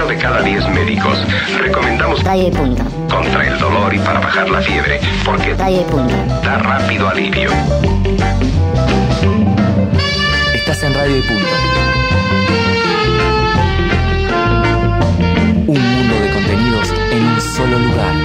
8 de cada 10 médicos recomendamos Radio y punto. contra el dolor y para bajar la fiebre, porque y punto. da rápido alivio. Estás en Radio y Punto. Un mundo de contenidos en un solo lugar.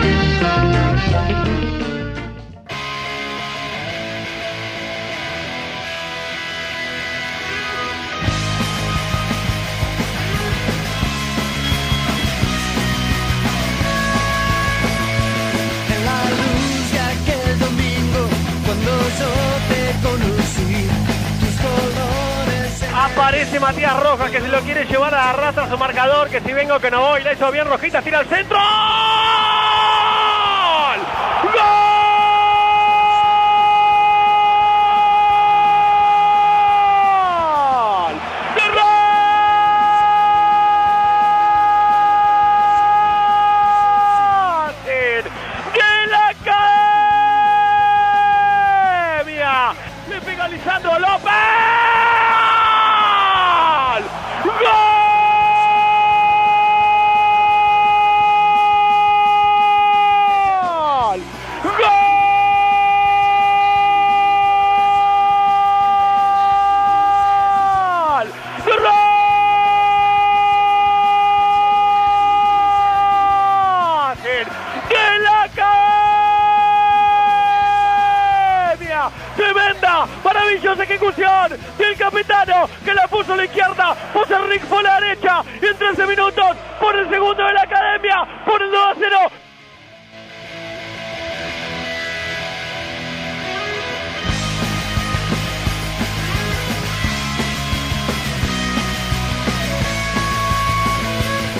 Aparece Matías Rojas que se lo quiere llevar a arrastra su marcador, que si vengo que no voy, la hizo bien Rojita, tira al centro.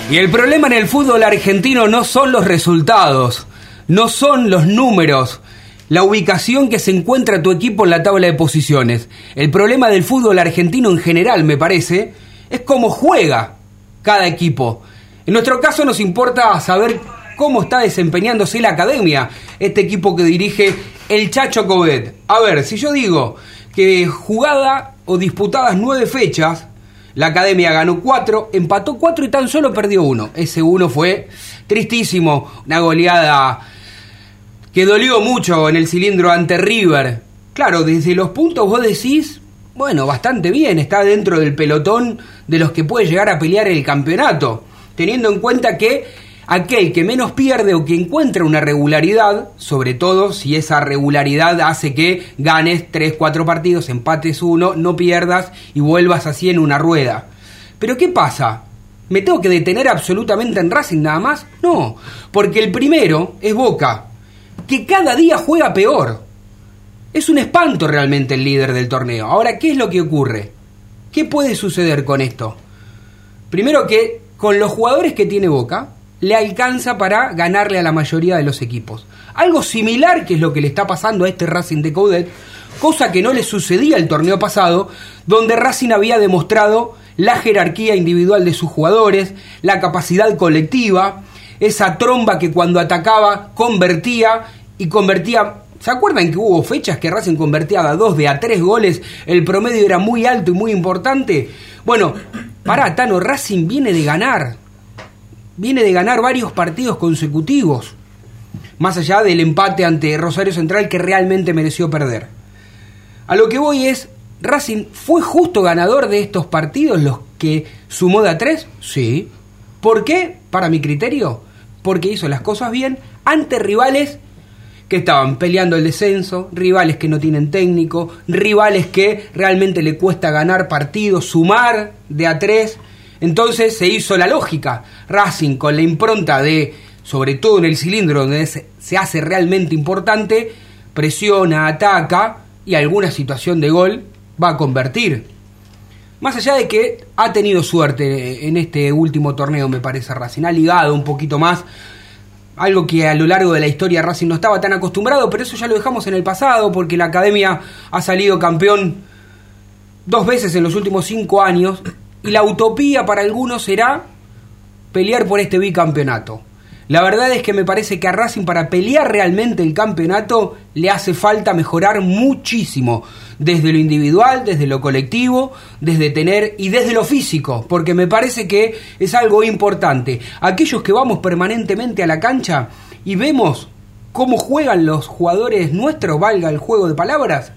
Y el problema en el fútbol argentino no son los resultados, no son los números, la ubicación que se encuentra tu equipo en la tabla de posiciones. El problema del fútbol argentino en general, me parece, es cómo juega cada equipo. En nuestro caso nos importa saber cómo está desempeñándose la academia, este equipo que dirige el Chacho Covet. A ver, si yo digo que jugada o disputadas nueve fechas, la academia ganó cuatro, empató cuatro y tan solo perdió uno. Ese uno fue tristísimo, una goleada que dolió mucho en el cilindro ante River. Claro, desde los puntos vos decís, bueno, bastante bien, está dentro del pelotón de los que puede llegar a pelear el campeonato, teniendo en cuenta que aquel que menos pierde o que encuentra una regularidad, sobre todo si esa regularidad hace que ganes 3, 4 partidos, empates uno, no pierdas y vuelvas así en una rueda. Pero ¿qué pasa? ¿Me tengo que detener absolutamente en Racing nada más? No, porque el primero es Boca, que cada día juega peor. Es un espanto realmente el líder del torneo. Ahora, ¿qué es lo que ocurre? ¿Qué puede suceder con esto? Primero que con los jugadores que tiene Boca, le alcanza para ganarle a la mayoría de los equipos. Algo similar que es lo que le está pasando a este Racing de Coudet, cosa que no le sucedía el torneo pasado, donde Racing había demostrado la jerarquía individual de sus jugadores, la capacidad colectiva, esa tromba que cuando atacaba convertía y convertía ¿Se acuerdan que hubo fechas que Racing convertía a dos de a tres goles? El promedio era muy alto y muy importante. Bueno, pará, Tano, Racing viene de ganar. Viene de ganar varios partidos consecutivos. Más allá del empate ante Rosario Central que realmente mereció perder. A lo que voy es, ¿Racing fue justo ganador de estos partidos los que sumó de a tres? Sí. ¿Por qué? Para mi criterio, porque hizo las cosas bien ante rivales que estaban peleando el descenso, rivales que no tienen técnico, rivales que realmente le cuesta ganar partidos, sumar de a tres. Entonces se hizo la lógica. Racing con la impronta de, sobre todo en el cilindro donde se, hace realmente importante, presiona, ataca y alguna situación de gol va a convertir. Más allá de que ha tenido suerte en este último torneo, me parece Racing, ha ligado un poquito más algo que a lo largo de la historia Racing no estaba tan acostumbrado, pero eso ya lo dejamos en el pasado porque la academia ha salido campeón dos veces en los últimos cinco años y la utopía para algunos será pelear por este bicampeonato. La verdad es que me parece que a Racing para pelear realmente el campeonato le hace falta mejorar muchísimo, desde lo individual, desde lo colectivo, desde tener y desde lo físico, porque me parece que es algo importante. Aquellos que vamos permanentemente a la cancha y vemos cómo juegan los jugadores nuestros, valga el juego de palabras,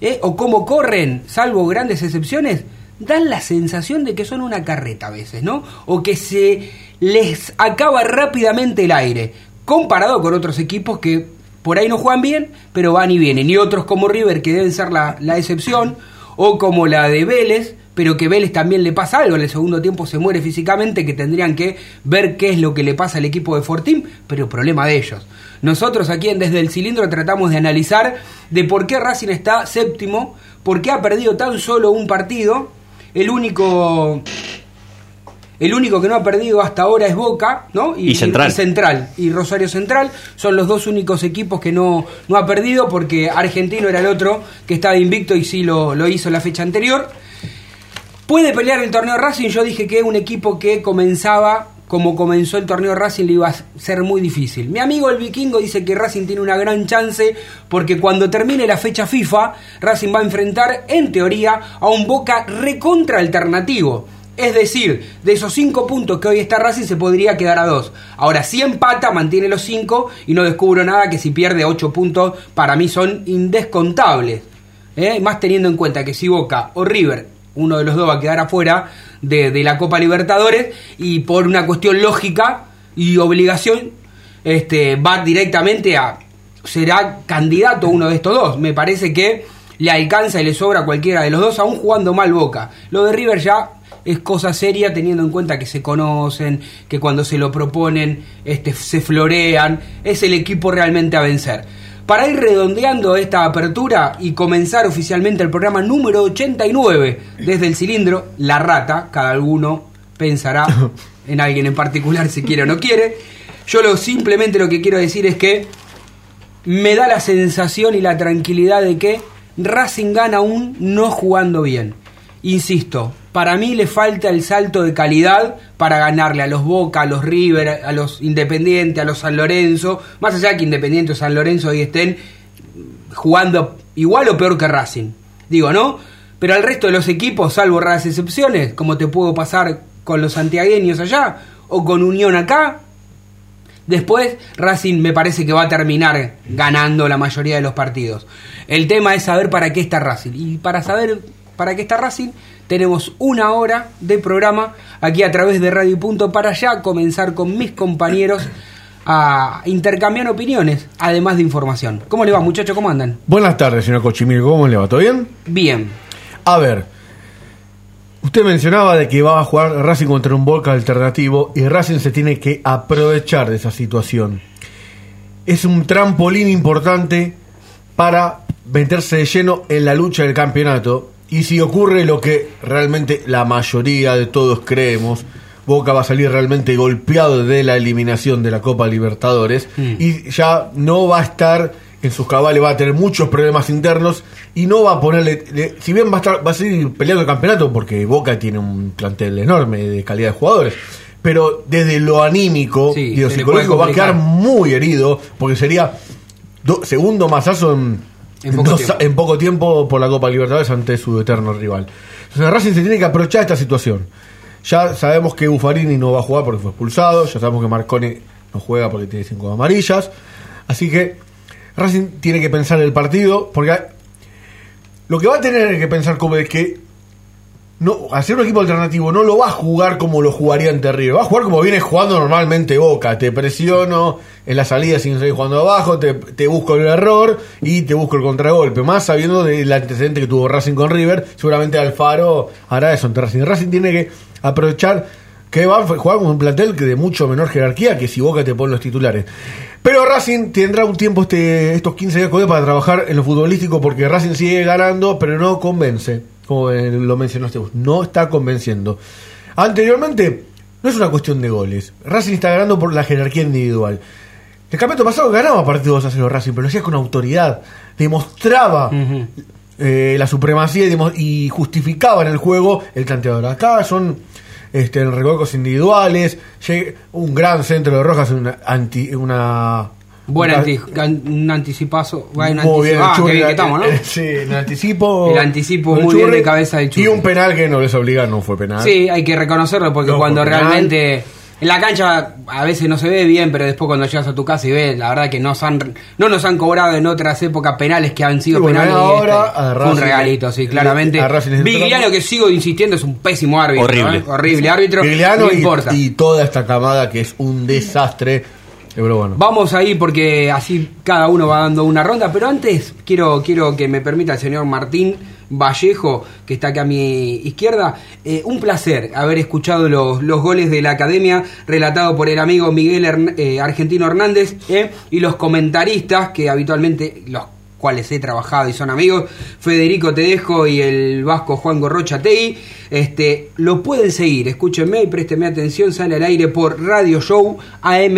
¿eh? o cómo corren, salvo grandes excepciones, dan la sensación de que son una carreta a veces, ¿no? O que se les acaba rápidamente el aire, comparado con otros equipos que por ahí no juegan bien, pero van y vienen. Y otros como River, que deben ser la, la excepción, o como la de Vélez, pero que Vélez también le pasa algo, en el segundo tiempo se muere físicamente, que tendrían que ver qué es lo que le pasa al equipo de Fortín, pero problema de ellos. Nosotros aquí en Desde el Cilindro tratamos de analizar de por qué Racing está séptimo, por qué ha perdido tan solo un partido, el único el único que no ha perdido hasta ahora es Boca, ¿no? Y Central. Y, Central. Y Rosario Central son los dos únicos equipos que no, no ha perdido porque Argentino era el otro que estaba invicto y sí lo, lo hizo la fecha anterior. Puede pelear el torneo Racing, yo dije que un equipo que comenzaba como comenzó el torneo Racing le iba a ser muy difícil. Mi amigo el vikingo dice que Racing tiene una gran chance porque cuando termine la fecha FIFA, Racing va a enfrentar en teoría a un Boca recontra alternativo. Es decir, de esos cinco puntos que hoy está Racing se podría quedar a dos. Ahora, si empata, mantiene los cinco y no descubro nada que si pierde ocho puntos, para mí son indescontables. ¿eh? Más teniendo en cuenta que si Boca o River, uno de los dos va a quedar afuera de, la Copa Libertadores y por una cuestión lógica y obligación, este, va directamente a... será candidato uno de estos dos. Me parece que le alcanza y le sobra a cualquiera de los dos, aún jugando mal Boca. Lo de River ya es cosa seria teniendo en cuenta que se conocen, que cuando se lo proponen este, se florean, es el equipo realmente a vencer. Para ir redondeando esta apertura y comenzar oficialmente el programa número 89 desde el cilindro, La Rata, cada alguno pensará en alguien en particular si quiere o no quiere. Yo lo simplemente lo que quiero decir es que me da la sensación y la tranquilidad de que Racing gana aún no jugando bien. Insisto, para mí le falta el salto de calidad para ganarle a los Boca, a los River, a los Independiente, a los San Lorenzo, más allá que Independiente o San Lorenzo hoy estén jugando igual o peor que Racing. Digo, ¿no? Pero al resto de los equipos, salvo raras excepciones, como te puedo pasar con los santiagueños allá o con Unión acá, Después Racing me parece que va a terminar ganando la mayoría de los partidos. El tema es saber para qué está Racing. Y para saber para qué está Racing, tenemos una hora de programa aquí a través de Radio Punto para ya comenzar con mis compañeros a intercambiar opiniones, además de información. ¿Cómo le va, muchachos? ¿Cómo andan? Buenas tardes, señor Cochimil. ¿Cómo le va? ¿Todo bien? Bien. A ver, usted mencionaba de que va a jugar Racing contra un Boca alternativo y Racing se tiene que aprovechar de esa situación. Es un trampolín importante para meterse de lleno en la lucha del campeonato. Y si ocurre lo que realmente la mayoría de todos creemos, Boca va a salir realmente golpeado de la eliminación de la Copa Libertadores y ya no va a estar en sus cabales, va a tener muchos problemas internos y no va a ponerle, le- si bien va a estar, va a seguir peleando el campeonato porque Boca tiene un plantel enorme de calidad de jugadores, pero desde lo anímico Sí, y lo psicológico va a quedar muy herido porque sería do- segundo masazo en, En poco dos- tiempo. en poco tiempo por la Copa Libertadores ante su eterno rival. Entonces Racing se tiene que aprovechar esta situación. Ya sabemos que Buffarini no va a jugar porque fue expulsado, ya sabemos que Marconi no juega porque tiene cinco amarillas. Así que Racing tiene que pensar el partido, porque lo que va a tener que pensar como es que no, hacer un equipo alternativo no lo va a jugar como lo jugaría ante River, va a jugar como viene jugando normalmente Boca, te presiono en la salida sin seguir jugando abajo, te, busco el error y te busco el contragolpe, más sabiendo del antecedente que tuvo Racing con River, seguramente Alfaro hará eso ante Racing. Racing tiene que aprovechar que va a jugar con un plantel que de mucho menor jerarquía que si Boca te pone los titulares. Pero Racing tendrá un tiempo este, estos 15 días para trabajar en lo futbolístico porque Racing sigue ganando, pero no convence, como eh, lo mencionaste vos, no está convenciendo. Anteriormente, no es una cuestión de goles. Racing está ganando por la jerarquía individual. El campeonato pasado ganaba partidos a 0 Racing, pero lo hacía con autoridad, demostraba eh, la supremacía y, justificaba en el juego el tanteador. Acá son este, en individuales, un gran centro de Rojas, una anti, una Buen un anticipazo. muy bien, ah, el Churri, qué bien que estamos, ¿no? Sí, en anticipo. El anticipo el muy bien de cabeza del Churri. Y un penal que no les obliga, no fue penal. Sí, hay que reconocerlo porque No, cuando realmente en la cancha a veces no se ve bien, pero después cuando llegas a tu casa y ves, la verdad que nos han, no nos han cobrado en otras épocas penales que han sido bueno, penales. ahora este a fue Racing un regalito, sí, claramente. Vigliano, que sigo insistiendo, es un pésimo árbitro. Horrible. ¿eh? Horrible árbitro. Vigliano no y- importa. Y, toda esta camada que es un desastre. Vamos ahí porque así cada uno va dando una ronda, pero antes quiero, quiero que me permita el señor Martín Vallejo, que está acá a mi izquierda, eh, un placer haber escuchado los, los goles de la academia relatado por el amigo Miguel eh, Argentino Hernández eh, y los comentaristas que habitualmente los cuales he trabajado y son amigos, Federico Tedejo y el vasco Juan Gorrocha Tei. Este, lo pueden seguir, escúchenme y présteme atención, sale al aire por Radio Show AM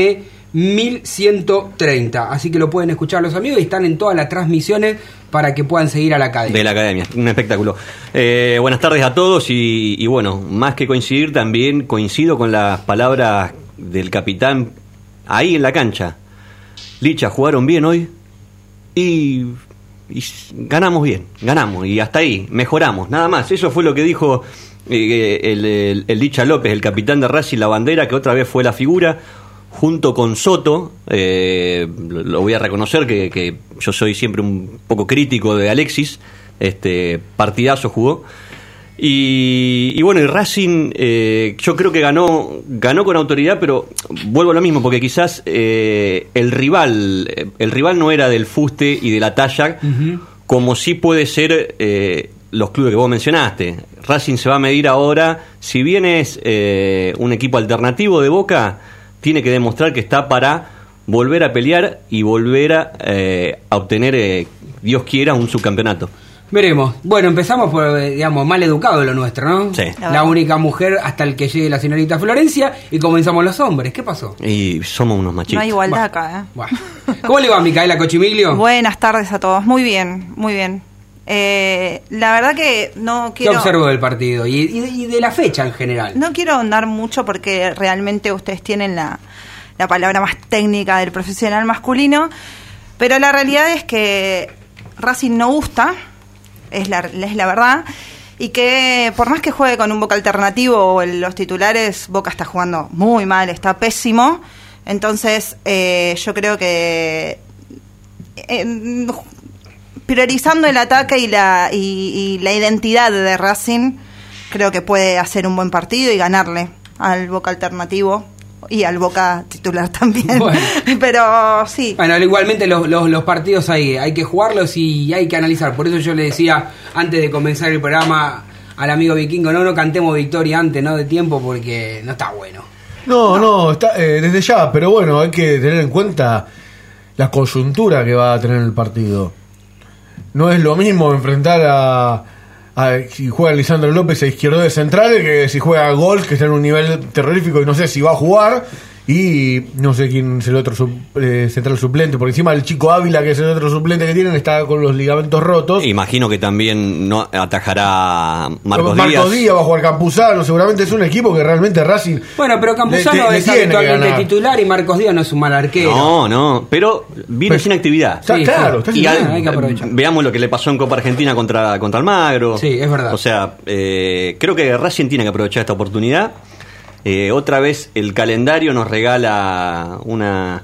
1130. Así que lo pueden escuchar los amigos y están en todas las transmisiones para que puedan seguir a la academia. de la academia. Un espectáculo. Eh, buenas tardes a todos y, y bueno, más que coincidir, también coincido con las palabras del capitán ahí en la cancha. Licha, jugaron bien hoy y, ganamos bien, ganamos y hasta ahí, mejoramos, nada más. Eso fue lo que dijo eh, el, el- el Licha López, el capitán de Racing, la bandera, que otra vez fue la figura junto con Soto, eh, lo, voy a reconocer que, que yo soy siempre un poco crítico de Alexis, este partidazo jugó. Y, y bueno, y Racing eh, yo creo que ganó, ganó con autoridad, pero vuelvo a lo mismo, porque quizás eh, el rival, el rival no era del fuste y de la talla, como sí puede ser los clubes que vos mencionaste. Racing se va a medir ahora, si bien es un equipo alternativo de Boca, tiene que demostrar que está para volver a pelear y volver a, eh, a obtener, eh, Dios quiera, un subcampeonato. Veremos. Bueno, empezamos por, eh, digamos, mal educado lo nuestro, ¿no? Sí. La única mujer hasta el que llegue la señorita Florencia y comenzamos los hombres. ¿Qué pasó? Y somos unos No machitos. hay igualdad acá, ¿eh? ¿Cómo le va, Micaela Cochimiglio? Buenas tardes a todos. Muy bien, muy bien. Eh, la verdad que no ¿Qué quiero... observo del partido y, y de la fecha en general? No quiero ahondar mucho porque realmente ustedes tienen la, la palabra más técnica del profesional masculino, pero la realidad es que Racing no gusta, es la, es la verdad, y que por más que juegue con un Boca alternativo o en los titulares, Boca está jugando muy mal, está pésimo, entonces eh, yo creo que... eh, priorizando el ataque y la, y, y la identidad de Racing, creo que puede hacer un buen partido y ganarle al Boca alternativo y al Boca titular también. Bueno. Pero sí, Bueno, igualmente los, los, los partidos hay, hay que jugarlos y hay que analizar. Por eso yo le decía antes de comenzar el programa al amigo vikingo, no, no cantemos victoria antes, no de tiempo, porque no está bueno. No, no, está, eh, desde ya, pero bueno, hay que tener en cuenta la coyuntura que va a tener el partido. No es lo mismo enfrentar a, a- si juega Lisandro López a izquierdo de central que si juega Gol, que está en un nivel terrorífico y no sé si va a jugar. Y no sé quién es el otro sub- eh, central suplente, por encima el chico Ávila, que es el otro suplente que tienen, está con los ligamentos rotos. Imagino que también no atajará Marcos, Marcos Díaz. Díaz va a jugar Campuzano, seguramente es un equipo que realmente Racing. Bueno, pero Campuzano le- le es habitualmente titular y Marcos Díaz no es un mal arquero. No, no, pero viene Pero- sin actividad. Está Sí, claro, está Y sin al- hay que aprovechar. veamos lo que le pasó en Copa Argentina contra, contra Almagro. Sí, es verdad. O sea, eh, creo que Racing tiene que aprovechar esta oportunidad. Eh, otra vez el calendario nos regala una,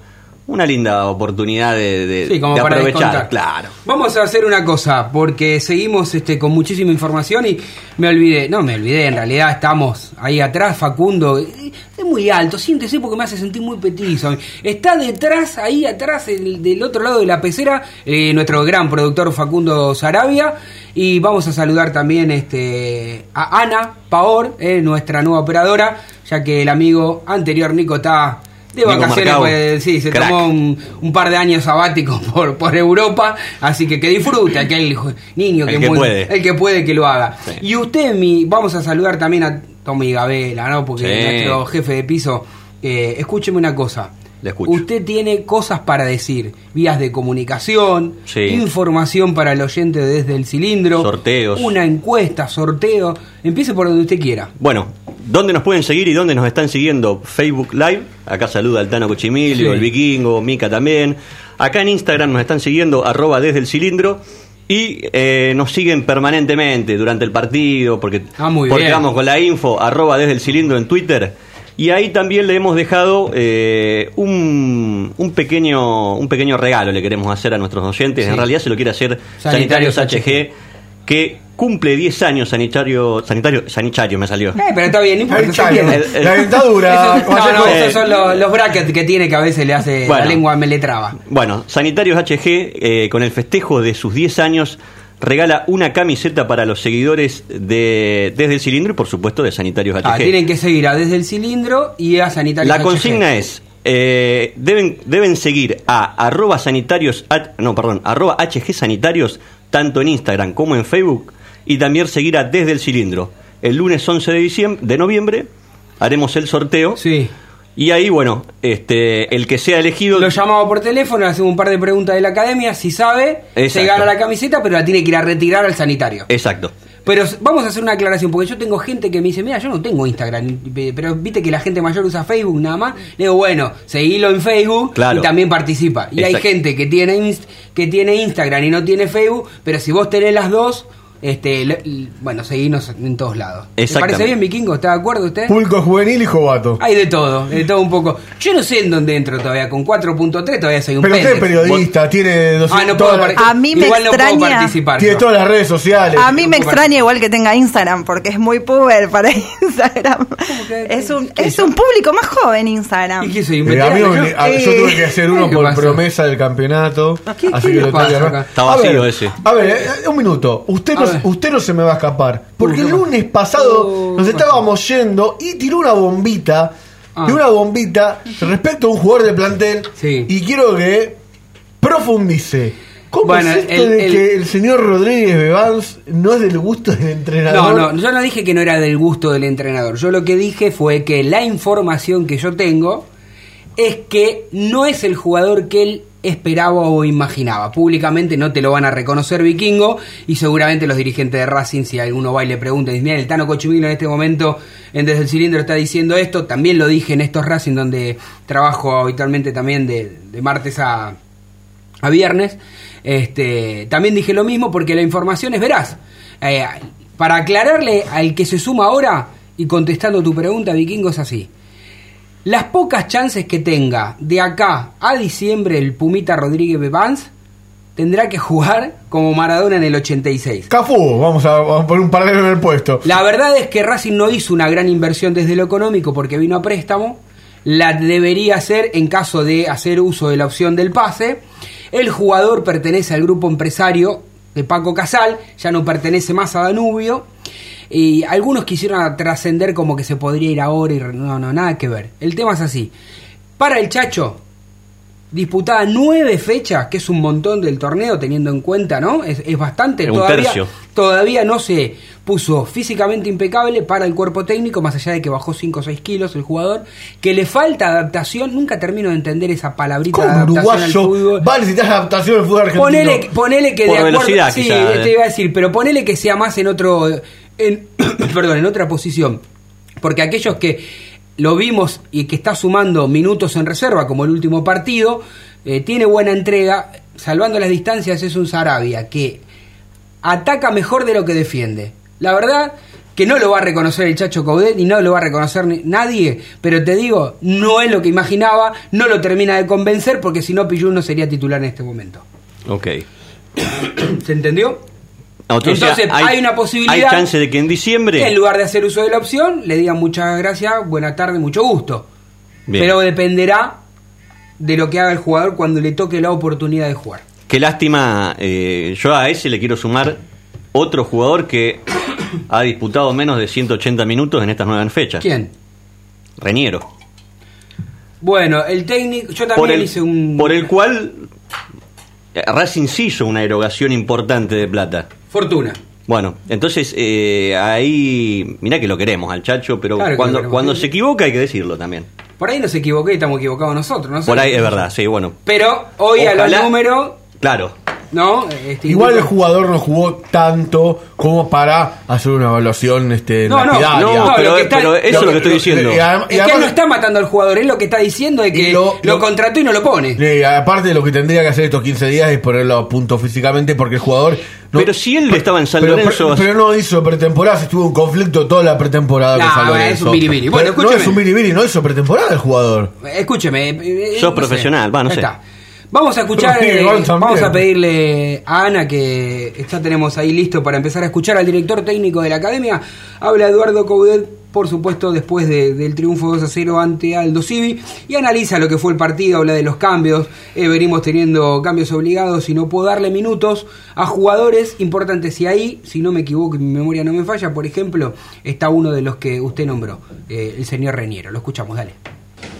una linda oportunidad de, de- Sí, como de para aprovechar. Claro. Vamos a hacer una cosa, porque seguimos este, con muchísima información y me olvidé, no me olvidé, en realidad estamos ahí atrás, Facundo, es muy alto, siéntese porque me hace sentir muy petizo. Está detrás, ahí atrás, el- del otro lado de la pecera, eh, nuestro gran productor Facundo Sarabia. Y vamos a saludar también este, a Ana Paor, eh, nuestra nueva operadora, ya que el amigo anterior Nico está de vacaciones, pues, sí, se Crack. tomó un, un par de años sabáticos por, por Europa, así que que disfrute aquel niño El que, que muy- puede. el que puede que lo haga. Sí. Y usted, mi, vamos a saludar también a Tommy Gabela, ¿no? Porque Sí. nuestro jefe de piso, eh, escúcheme una cosa. Le escucho. Usted tiene cosas para decir, vías de comunicación, Sí. información para el oyente desde el cilindro, Sorteos. una encuesta, sorteo, empiece por donde usted quiera. Bueno, ¿Dónde nos pueden seguir y dónde nos están siguiendo? Facebook Live, acá saluda el Tano Cochimilio, Sí. el Vikingo, Mica también. Acá en Instagram nos están siguiendo, arroba desde el cilindro. Y eh, nos siguen permanentemente durante el partido, porque, Ah, muy porque bien. vamos con la info, arroba desde el cilindro en Twitter. Y ahí también le hemos dejado eh, un, un pequeño un pequeño regalo le queremos hacer a nuestros oyentes. Sí. En realidad se lo quiere hacer Sanitarios Sanitarios HG, que cumple 10 años sanitario, sanitario, sanitario me salió. Eh, pero está bien, no. El- el- La dentadura. Eso- no, no, esos son los, los brackets que tiene que a veces le hace Bueno. la lengua me le traba. Bueno, Sanitarios HG, eh, con el festejo de sus 10 años, regala una camiseta para los seguidores de Desde el Cilindro y, por supuesto, de Sanitarios HG. Ah, tienen que seguir a desde el cilindro y a sanitarios. La HG. consigna es, eh, deben, deben seguir a arroba sanitarios, no, perdón, arroba HG Sanitarios, tanto en Instagram como en Facebook, y también seguir a Desde el Cilindro. El lunes 11 de, diciembre, de noviembre haremos el sorteo. Sí. Y ahí, bueno, este, el que sea elegido... Lo llamamos por teléfono, le hacemos un par de preguntas de la academia, si sabe, se Exacto. gana la camiseta, pero la tiene que ir a retirar al sanitario. Exacto. Pero vamos a hacer una aclaración, porque yo tengo gente que me dice, mira, yo no tengo Instagram, pe- pero viste que la gente mayor usa Facebook nada más. Le digo, bueno, seguilo en Facebook Claro. y también participa. Y hay gente que tiene, que tiene Instagram y no tiene Facebook, pero si vos tenés las dos, este, le- bueno, seguinos en todos lados. ¿Te Exactamente. parece bien, Vikingo? ¿Está de acuerdo usted? Pulco juvenil y jovato. Hay de todo, de todo un poco. Yo no sé en dónde entro todavía, con 4.3 todavía soy un Pero usted es periodista, tiene 200 Ah, no puedo A mí me Igual no puedo extraña- participar. tiene todas las redes sociales. A mí me extraña igual que tenga Instagram, porque es muy puber para Instagram. que- Es un, es yo? un público más joven Instagram. ¿Y qué soy? un Eh, a mí me- yo? a- yo tuve que hacer uno ¿qué por pasó? promesa del campeonato. ¿Qué- así qué que lo pasa tengo que acá? Está A vacío ver, ese. A ver, eh, un minuto. Usted A no, usted no se me va a escapar. Porque el ¿qué lunes pasado nos ¿qué estábamos yendo y tiró una bombita. Ah. De una bombita respecto a un jugador de plantel. Sí. Y quiero que profundice. ¿Cómo Bueno, es esto el- de el- que el señor Rodríguez Bebans no es del gusto del No, entrenador? no, yo no dije que no era del gusto del entrenador. Yo lo que dije fue que la información que yo tengo es que no es el jugador que él esperaba o imaginaba. Públicamente no te lo van a reconocer vikingo y seguramente los dirigentes de Racing, si alguno va y le pregunta, mira, el Tano Cochumilo en este momento en Desde el Cilindro está diciendo esto, también lo dije en estos Racing donde trabajo habitualmente también de, de martes a, a viernes. Este, también dije lo mismo porque la información es veraz. Eh, para aclararle al que se suma ahora y contestando tu pregunta, Vikingo, es así. Las pocas chances que tenga de acá a diciembre el Pumita Rodríguez Bebans tendrá que jugar como Maradona en el 86. Cafú, vamos a, vamos a poner un paralelo en el puesto. La verdad es que Racing no hizo una gran inversión desde lo económico porque vino a préstamo. La debería hacer en caso de hacer uso de la opción del pase. El jugador pertenece al grupo empresario de Paco Casal, ya no pertenece más a Danubio. Y algunos quisieron trascender como que se podría ir ahora y no, no, nada que ver. El tema es así. Para el Chacho, disputada nueve fechas, que es un montón del torneo teniendo en cuenta, ¿no? Es, es bastante. Un todavía, tercio. todavía no se puso físicamente impecable para el cuerpo técnico, más allá de que bajó 5 o 6 kilos el jugador, que le falta adaptación, nunca termino de entender esa palabrita de Como adaptación al uruguayo fútbol. va a necesitar adaptación al fútbol argentino. Ponele, ponele que Por de acuerdo, velocidad, sí, quizá, te eh. iba a decir, pero ponele que sea más en otro, en, perdón, en otra posición, porque aquellos que lo vimos y que está sumando minutos en reserva, como el último partido, eh, tiene buena entrega, salvando las distancias es un Sarabia que ataca mejor de lo que defiende. La verdad que no lo va a reconocer el Chacho Coudet y no lo va a reconocer nadie, pero te digo, no es lo que imaginaba, no lo termina de convencer porque si no Pillú no sería titular en este momento. Ok. ¿Se entendió? Entonces, Entonces, hay una posibilidad- Hay chance de que en diciembre. En lugar de hacer uso de la opción, le digan muchas gracias, buena tarde, mucho gusto. Bien. Pero dependerá de lo que haga el jugador cuando le toque la oportunidad de jugar. Qué lástima, eh, yo a ese le quiero sumar otro jugador que ha disputado menos de 180 minutos en estas nueve fechas. ¿Quién? Reñero. Bueno, el técnico, yo también el, hice un... por el cual Racing sí hizo una erogación importante de plata. Fortuna. Bueno, entonces eh, ahí, mirá que lo queremos al Chacho, pero Claro cuando, queremos. cuando se equivoca hay que decirlo también. Por ahí nos equivoqué y estamos equivocados nosotros, no. Por ahí es verdad, sí, bueno. Pero hoy a los números, Claro, ¿no? Este, Igual el jugador no jugó tanto como para hacer una evaluación este, No, no, lapidaria. no, No, pero, está- eso es lo que estoy diciendo. y Es que él no está matando al jugador, es lo que está diciendo de que lo, lo- lo- contrató y no lo pone. Eh, aparte lo que tendría que hacer estos 15 días es ponerlo a punto físicamente porque el jugador... no- Pero si él estaba en San pero, Lorenzo- pero no hizo pretemporada, estuvo en conflicto toda la pretemporada Nah, con San Lorenzo. es un biribiri. Bueno, no es un biribiri, no hizo pretemporada el jugador. Escúcheme. eh, Sos no profesional, va, no sé. está. Vamos a escuchar, eh, vamos a pedirle a Ana que ya tenemos ahí listo para empezar a escuchar al director técnico de la academia. Habla Eduardo Coudet, por supuesto, después de- del triunfo 2 a 0 ante Aldo Civi y analiza lo que fue el partido, habla de los cambios. Eh, venimos teniendo cambios obligados y no puedo darle minutos a jugadores importantes. Y ahí, si no me equivoco y mi memoria no me falla, por ejemplo, está uno de los que usted nombró, eh, el señor Reñero. Lo escuchamos, dale.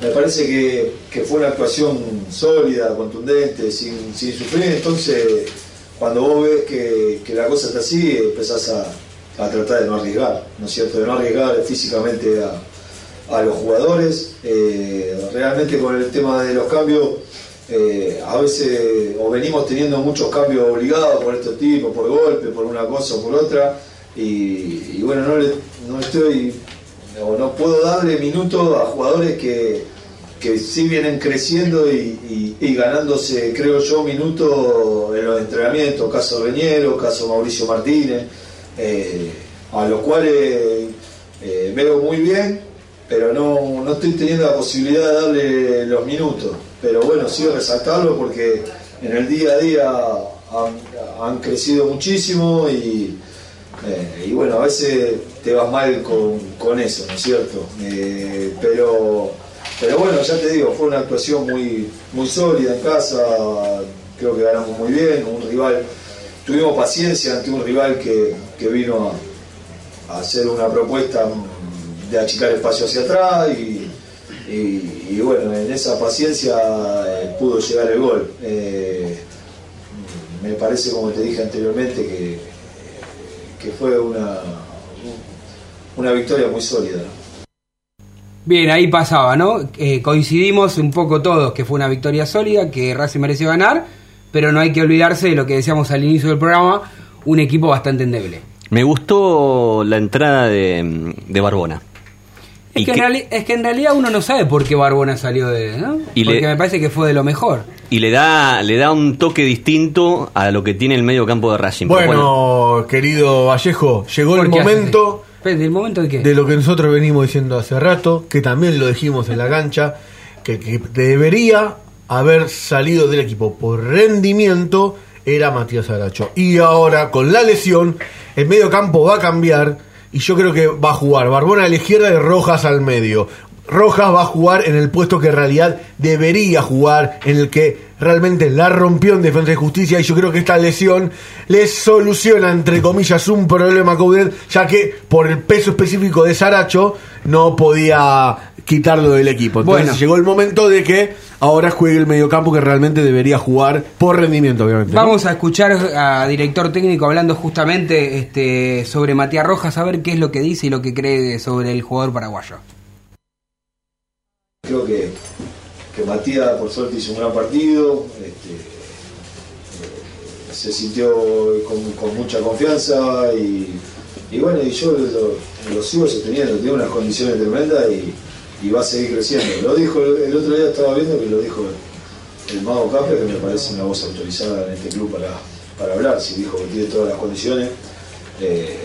Me parece que, que fue una actuación sólida, contundente, sin, sin sufrir. Entonces, cuando vos ves que, que la cosa está así, empezás a, a tratar de no arriesgar, ¿no es cierto? De no arriesgar físicamente a, a los jugadores. Eh, realmente con el tema de los cambios, eh, a veces o venimos teniendo muchos cambios obligados por estos tipos, por golpe, por una cosa o por otra. Y, y bueno, no, le, no estoy o no puedo darle minutos a jugadores que, que sí vienen creciendo y, ganándose, creo yo, minutos en los entrenamientos, caso Reñero, caso Mauricio Martínez, eh, a los cuales eh, veo muy bien, pero no, no estoy teniendo la posibilidad de darle los minutos. Pero bueno, sí resaltarlo porque en el día a día han, han crecido muchísimo y, eh, y bueno, a veces te vas mal con, con eso, ¿no es cierto? Eh, pero, pero bueno, ya te digo, fue una actuación muy, muy sólida en casa, creo que ganamos muy bien, un rival, tuvimos paciencia ante un rival que, que vino a, hacer una propuesta de achicar espacio hacia atrás y, y- y bueno, en esa paciencia eh, pudo llegar el gol. Eh, me parece, como te dije anteriormente, que, que fue una, una victoria muy sólida. ¿no? Bien, ahí pasaba, ¿no? Eh, coincidimos un poco todos que fue una victoria sólida, que Racing mereció ganar, pero no hay que olvidarse de lo que decíamos al inicio del programa, un equipo bastante endeble. Me gustó la entrada de, de Barbona. Es que, en que- reali- es que en realidad uno no sabe por qué Barbona salió de... ¿no? Y Porque le- me parece que fue de lo mejor. Y le da, le da un toque distinto a lo que tiene el medio campo de Racing. Bueno, querido Vallejo, llegó el ¿Por qué haces momento eso? Espérate, ¿El momento de qué? de lo que nosotros venimos diciendo hace rato, que también lo dijimos en la cancha, que que debería haber salido del equipo por rendimiento era Matías Aracho. Y ahora, con la lesión, el medio campo va a cambiar y yo creo que va a jugar Barbona a la izquierda y Rojas al medio. Rojas va a jugar en el puesto que en realidad debería jugar, en el que realmente la rompió en Defensa y Justicia y yo creo que esta lesión le soluciona, entre comillas, un problema a Coudet, ya que por el peso específico de Saracho no podía quitarlo del equipo. Entonces Bueno. llegó el momento de que ahora juegue el mediocampo que realmente debería jugar por rendimiento, obviamente. ¿no? Vamos a escuchar a director técnico hablando justamente este, sobre Matías Rojas, a ver qué es lo que dice y lo que cree sobre el jugador paraguayo. Creo que, Matías, por suerte, hizo un gran partido. este, eh, se sintió con, mucha confianza y, bueno, y yo lo, sigo sosteniendo. Tiene unas condiciones tremendas y, va a seguir creciendo. Lo dijo el, otro día, estaba viendo que lo dijo el, el Mago Capre, que me parece una voz autorizada en este club para, para hablar. Si dijo que tiene todas las condiciones. eh,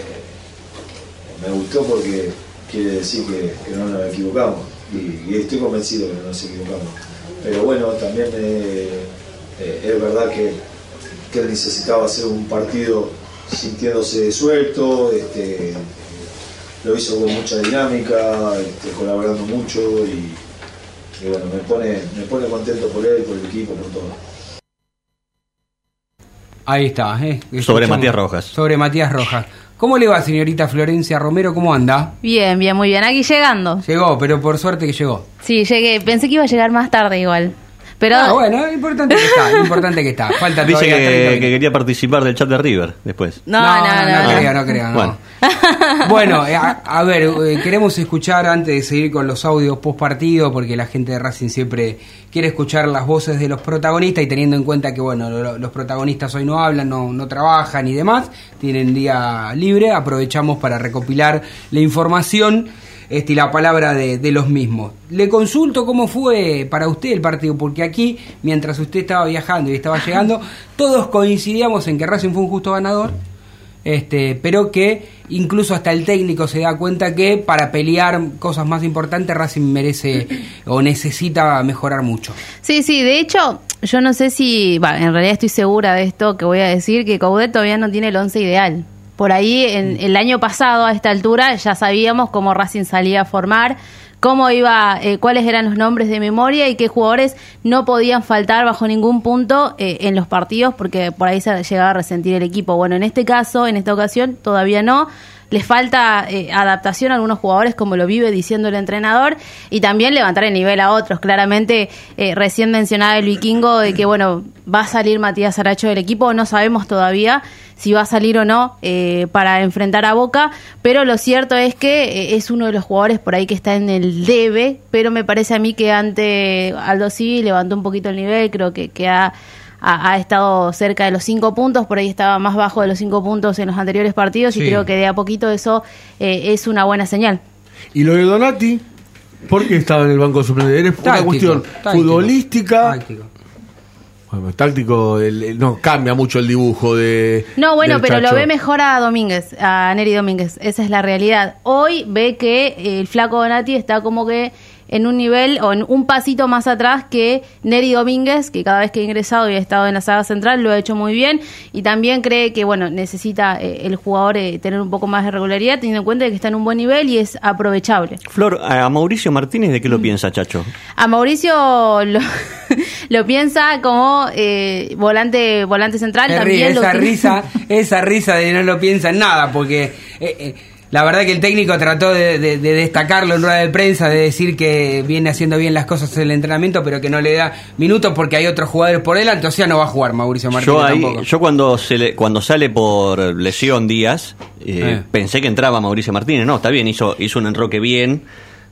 me gustó porque quiere decir que no nos equivocamos y, y estoy convencido que no nos equivocamos. Pero bueno, también eh, eh, es verdad que, que él necesitaba hacer un partido sintiéndose suelto, este, lo hizo con mucha dinámica, este, colaborando mucho y, y bueno, me pone, me pone contento por él, por el equipo, por todo. Ahí está. ¿eh? Sobre. Matías Rojas. Sobre Matías Rojas. ¿Cómo le va, señorita Florencia Romero? ¿Cómo anda? Bien, bien, muy bien. Aquí llegando. Llegó, pero por suerte que llegó. Sí, llegué. Pensé que iba a llegar más tarde igual. Pero Ah, bueno, importante que está, importante que está. Falta Dice todavía 30 que, que quería participar del chat de River después. no, no, no. no. creo, no creo, no. Bueno. Bueno, eh, a, a ver, eh, queremos escuchar antes de seguir con los audios post partido, porque la gente de Racing siempre quiere escuchar las voces de los protagonistas y teniendo en cuenta que, bueno, lo- los protagonistas hoy no hablan, no, no trabajan y demás, tienen día libre, aprovechamos para recopilar la información este, y la palabra de, de los mismos. Le consulto cómo fue para usted el partido, porque aquí, mientras usted estaba viajando y estaba llegando, todos coincidíamos en que Racing fue un justo ganador este, pero que incluso hasta el técnico se da cuenta que para pelear cosas más importantes Racing merece o necesita mejorar mucho. Sí, sí, de hecho, yo no sé si, va, en realidad estoy segura de esto que voy a decir, que Coudet todavía no tiene el once ideal. Por ahí, en, el año pasado, a esta altura, ya sabíamos cómo Racing salía a formar, cómo iba, eh, cuáles eran los nombres de memoria y qué jugadores no podían faltar bajo ningún punto eh, en los partidos, porque por ahí se llegaba a resentir el equipo. Bueno, en este caso, en esta ocasión, todavía no. Les falta eh, adaptación a algunos jugadores, como lo vive diciendo el entrenador, y también levantar el nivel a otros. Claramente, eh, recién mencionaba el vikingo de que, bueno, va a salir Matías Aracho del equipo, no sabemos todavía si va a salir o no eh, para enfrentar a Boca, pero lo cierto es que eh, es uno de los jugadores por ahí que está en el debe, pero me parece a mí que ante Aldo Civi levantó un poquito el nivel, creo que, que ha, ha, ha estado cerca de los cinco puntos, por ahí estaba más bajo de los cinco puntos en los anteriores partidos Sí. y creo que de a poquito eso eh, es una buena señal. Y lo de Donati, ¿por qué estaba en el banco de suplentes? ¿Era una cuestión táctico, futbolística? táctico. Bueno, táctico, el- el- no cambia mucho el dibujo de. No, bueno, pero lo ve mejor a Domínguez, a Neri Domínguez. Esa es la realidad. Hoy ve que el flaco Donati está como que en un nivel o en un pasito más atrás que Neri Domínguez, que cada vez que ha ingresado y ha estado en la saga central lo ha hecho muy bien. Y también cree que, bueno, necesita eh, el jugador eh, tener un poco más de regularidad, teniendo en cuenta que está en un buen nivel y es aprovechable. Flor, a Mauricio Martínez, ¿de qué Mm. lo piensa, Chacho? A Mauricio lo, lo piensa como eh, volante volante central. Ríe, también lo esa risa, esa risa de no lo piensa en nada, porque eh, eh, la verdad que el técnico trató de, de- de destacarlo en rueda de prensa, de decir que viene haciendo bien las cosas en el entrenamiento, pero que no le da minutos porque hay otros jugadores por delante, o sea, no va a jugar Mauricio Martínez Yo, ahí, tampoco. yo cuando se le- cuando sale por lesión Díaz, eh, Eh. pensé que entraba Mauricio Martínez. No, está bien, hizo, hizo un enroque bien.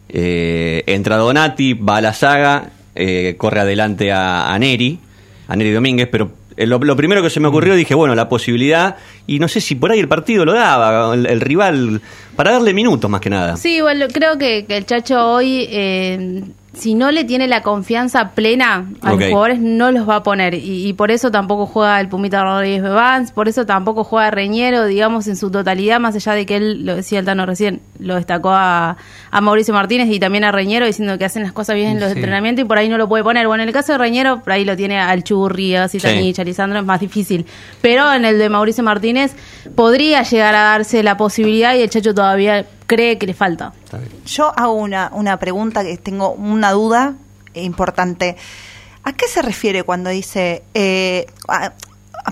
Eh, entra Donati, va a la saga, eh, corre adelante a, a Neri, a Neri Domínguez, pero lo, lo primero que se me ocurrió dije, bueno, la posibilidad, y no sé si por ahí el partido lo daba, el, el rival, para darle minutos más que nada. Sí, bueno, creo que, que el Chacho hoy, eh, si no le tiene la confianza plena a los jugadores, no los va a poner. Y, y por eso tampoco juega el Pumita Rodríguez Bevans, por eso tampoco juega Reñero, digamos, en su totalidad, más allá de que él, lo decía el Tano recién, lo destacó a, a Mauricio Martínez y también a Reñero diciendo que hacen las cosas bien en los Sí. entrenamientos y por ahí no lo puede poner. Bueno, en el caso de Reñero, por ahí lo tiene al Churri, a Citanich, Sí. a Lisandro, es más difícil. Pero en el de Mauricio Martínez podría llegar a darse la posibilidad y el Chacho todavía cree que le falta. Yo hago una, una pregunta que tengo una duda importante. ¿A qué se refiere cuando dice eh, a,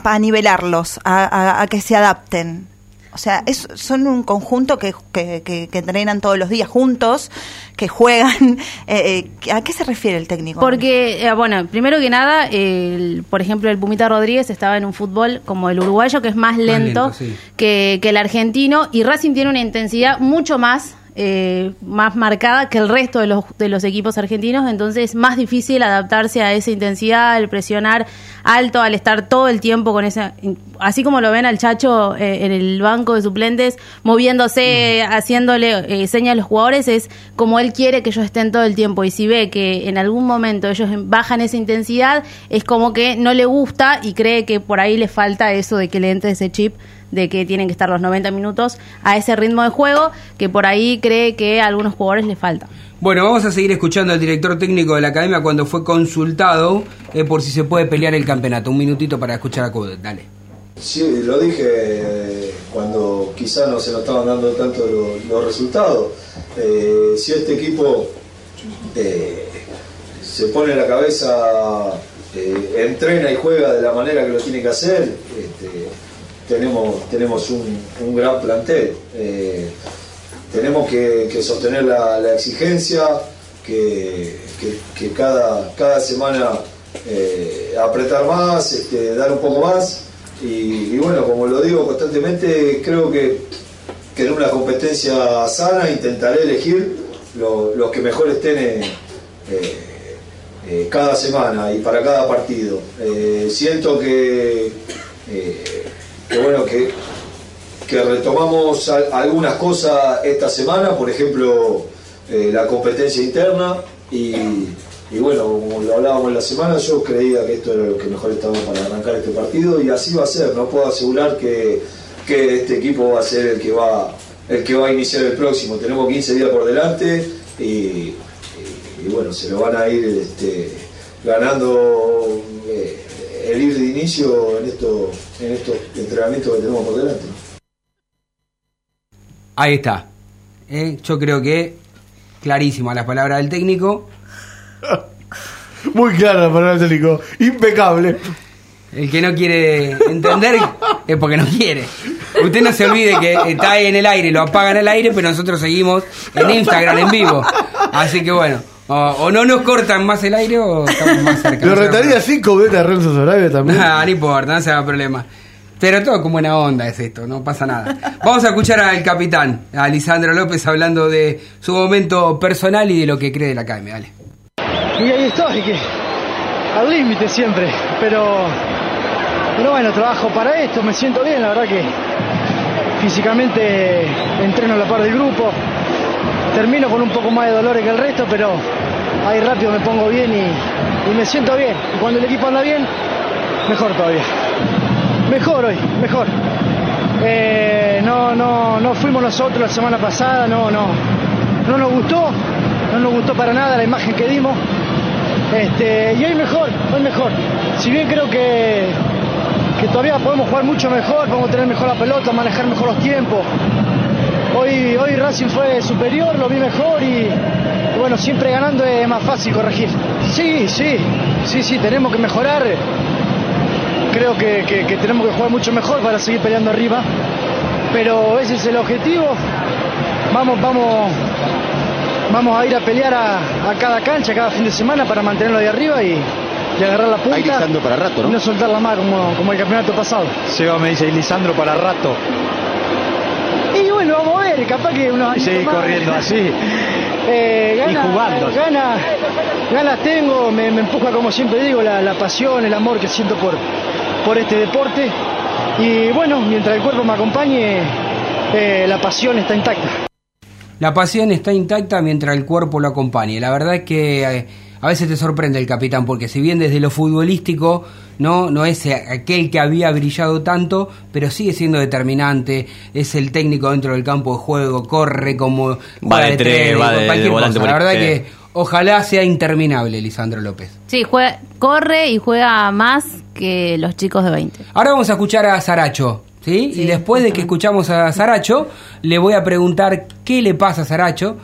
a nivelarlos, a, a- a que se adapten? O sea, es, son un conjunto que, que, que- que entrenan todos los días juntos, que juegan. eh, eh, ¿A qué se refiere el técnico? Porque, eh, bueno, primero que nada, el- por ejemplo, el Pumita Rodríguez estaba en un fútbol como el uruguayo, que es más lento, lento, sí. que, que el argentino, y Racing tiene una intensidad mucho más eh, más marcada que el resto de los, de los equipos argentinos, entonces es más difícil adaptarse a esa intensidad, al presionar alto, al estar todo el tiempo con esa... Así como lo ven al Chacho eh, en el banco de suplentes, moviéndose, haciéndole eh, señas a los jugadores, es como él quiere que ellos estén todo el tiempo. Y si ve que en algún momento ellos bajan esa intensidad, es como que no le gusta y cree que por ahí le falta eso de que le entre ese chip de que tienen que estar los 90 minutos a ese ritmo de juego, que por ahí cree que a algunos jugadores le falta. Bueno, vamos a seguir escuchando al director técnico de la academia cuando fue consultado eh, por si se puede pelear el campeonato. Un minutito para escuchar a Coudet, dale. Sí, lo dije eh, cuando quizá no se nos estaban dando tanto lo- los resultados. Eh, si este equipo eh, se pone la cabeza, eh, entrena y juega de la manera que lo tiene que hacer, este, tenemos, tenemos un, un gran plantel. Eh, tenemos que, sostener la, exigencia, que, cada, cada semana eh, apretar más, este, dar un poco más. Y, bueno, como lo digo constantemente, creo que, en una competencia sana intentaré elegir lo- los que mejor estén eh, cada semana y para cada partido. Siento que, que bueno, que, que retomamos al- algunas cosas esta semana, por ejemplo, eh, la competencia interna y, y bueno, como lo hablábamos en la semana, yo creía que esto era lo que mejor estaba para arrancar este partido y así va a ser, no puedo asegurar que, que este equipo va a ser el que va el que va a iniciar el próximo, tenemos 15 días por delante y, y- bueno, se lo van a ir este, ganando eh, el ir de inicio en estos entrenamientos que tenemos por delante. Ahí está. Eh, yo creo que clarísima la palabra del técnico. Muy clara la palabra del técnico. Impecable. El que no quiere entender es porque no quiere. Usted no se olvide que está ahí en el aire, lo apagan el aire, pero nosotros seguimos en Instagram en vivo. Así que bueno, o, o no nos cortan más el aire o estamos más cerca. Lo retaría cinco veces a Renzo Sarabia también. No, no importa, no se haga problema. Pero todo con buena onda es esto, no pasa nada. Vamos a escuchar al capitán, a Lisandro López, hablando de su momento personal y de lo que cree de la academia. Dale. Y ahí estoy, que al límite siempre, pero, pero bueno, trabajo para esto, me siento bien, la verdad que físicamente entreno a la par del grupo, termino con un poco más de dolores que el resto, pero ahí rápido me pongo bien y, y me siento bien. Y cuando el equipo anda bien, mejor todavía. Mejor hoy, mejor. Eh, no, no, no fuimos nosotros la semana pasada, no, no, no nos gustó, no nos gustó para nada la imagen que dimos. Este, y hoy mejor, hoy mejor. Si bien creo que, que todavía podemos jugar mucho mejor, podemos tener mejor la pelota, manejar mejor los tiempos. Hoy, hoy Racing fue superior, lo vi mejor y, y bueno, siempre ganando es más fácil corregir. Sí, sí, sí, sí, tenemos que mejorar. Creo que, que- que tenemos que jugar mucho mejor para seguir peleando arriba. Pero ese es el objetivo. Vamos, vamos, vamos a ir a pelear a, a cada cancha, cada fin de semana para mantenerlo ahí arriba y, y agarrar la punta. Hay Lisandro para rato, ¿no? Y no soltarla más como, como el campeonato pasado. Seba me dice, "Y Lisandro para rato. Y bueno, vamos a ver, capaz que unos seguir más. corriendo así. Eh, Y jugando. ganas, ganas tengo, me, me empuja como siempre digo, la, la pasión, el amor que siento por, por este deporte. Y bueno, mientras el cuerpo me acompañe, eh, la pasión está intacta. La pasión está intacta mientras el cuerpo lo acompañe. La verdad es que eh, a veces te sorprende el capitán, porque si bien desde lo futbolístico no, no es eh, aquel que había brillado tanto, pero sigue siendo determinante, es el técnico dentro del campo de juego, corre como juega de tres, va de- cualquier de volante cosa. La verdad que ojalá sea interminable Lisandro López. Sí, juega, corre y juega más que los chicos de 20. Ahora vamos a escuchar a Saracho, ¿sí? y después de que escuchamos a Saracho, le voy a preguntar qué le pasa a Saracho,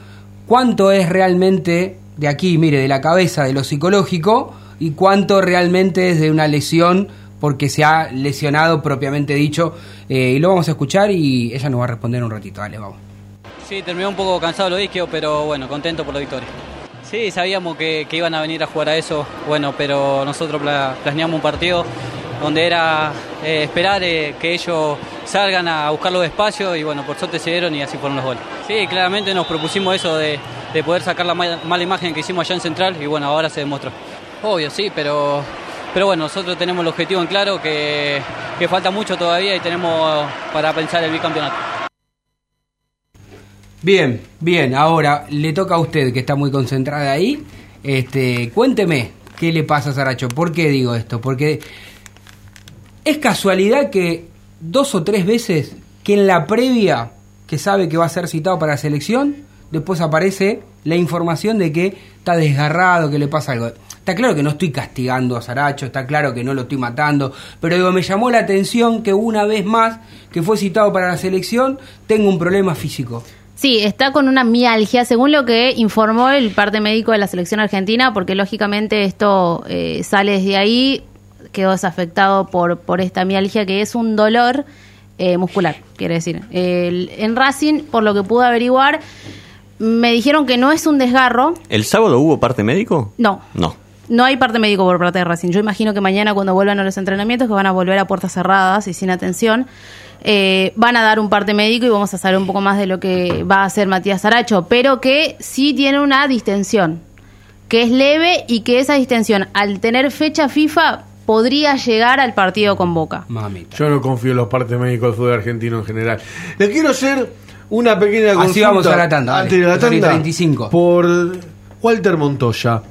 cuánto es realmente de aquí, mire, de la cabeza, de lo psicológico, y cuánto realmente es de una lesión porque se ha lesionado propiamente dicho. Eh, y lo vamos a escuchar y ella nos va a responder un ratito. Dale, vamos. Sí, terminó un poco cansado lo isquio, pero bueno, contento por la victoria. Sí, sabíamos que, que iban a venir a jugar a eso, bueno, pero nosotros pla- planeamos un partido donde era eh, esperar eh, que ellos salgan a buscar los espacios y bueno, por suerte se dieron y así fueron los goles. Sí, claramente nos propusimos eso de, de poder sacar la ma- mala imagen que hicimos allá en Central y bueno, ahora se demostró. Obvio, sí, pero, pero bueno, nosotros tenemos el objetivo en claro que, que falta mucho todavía y tenemos para pensar el bicampeonato. Bien, bien, ahora le toca a usted que está muy concentrada ahí. Este, cuénteme qué le pasa a Saracho. ¿Por qué digo esto? Porque es casualidad que dos o tres veces que en la previa que sabe que va a ser citado para la selección, después aparece la información de que está desgarrado, que le pasa algo. Está claro que no estoy castigando a Saracho, está claro que no lo estoy matando, pero digo, me llamó la atención que una vez más que fue citado para la selección tenga un problema físico. Sí, está con una mialgia, según lo que informó el parte médico de la selección argentina, porque lógicamente esto eh, sale desde ahí, quedó desafectado por, por esta mialgia, que es un dolor eh, muscular, quiere decir. El- en Racing, por lo que pude averiguar, me dijeron que no es un desgarro, ¿El sábado hubo parte médico? no. No. No hay parte médico por parte de Racing. Yo imagino que mañana cuando vuelvan a los entrenamientos, que van a volver a puertas cerradas y sin atención, eh, van a dar un parte médico y vamos a saber un poco más de lo que va a hacer Matías Aracho, pero que sí tiene una distensión, que es leve y que esa distensión, al tener fecha FIFA, podría llegar al partido con Boca. Yo no confío en los partes médicos del fútbol argentino en general. Le quiero hacer una pequeña Así consulta vamos a la tanda, dale. Antes de la tanda, 35. Por Walter Montoya.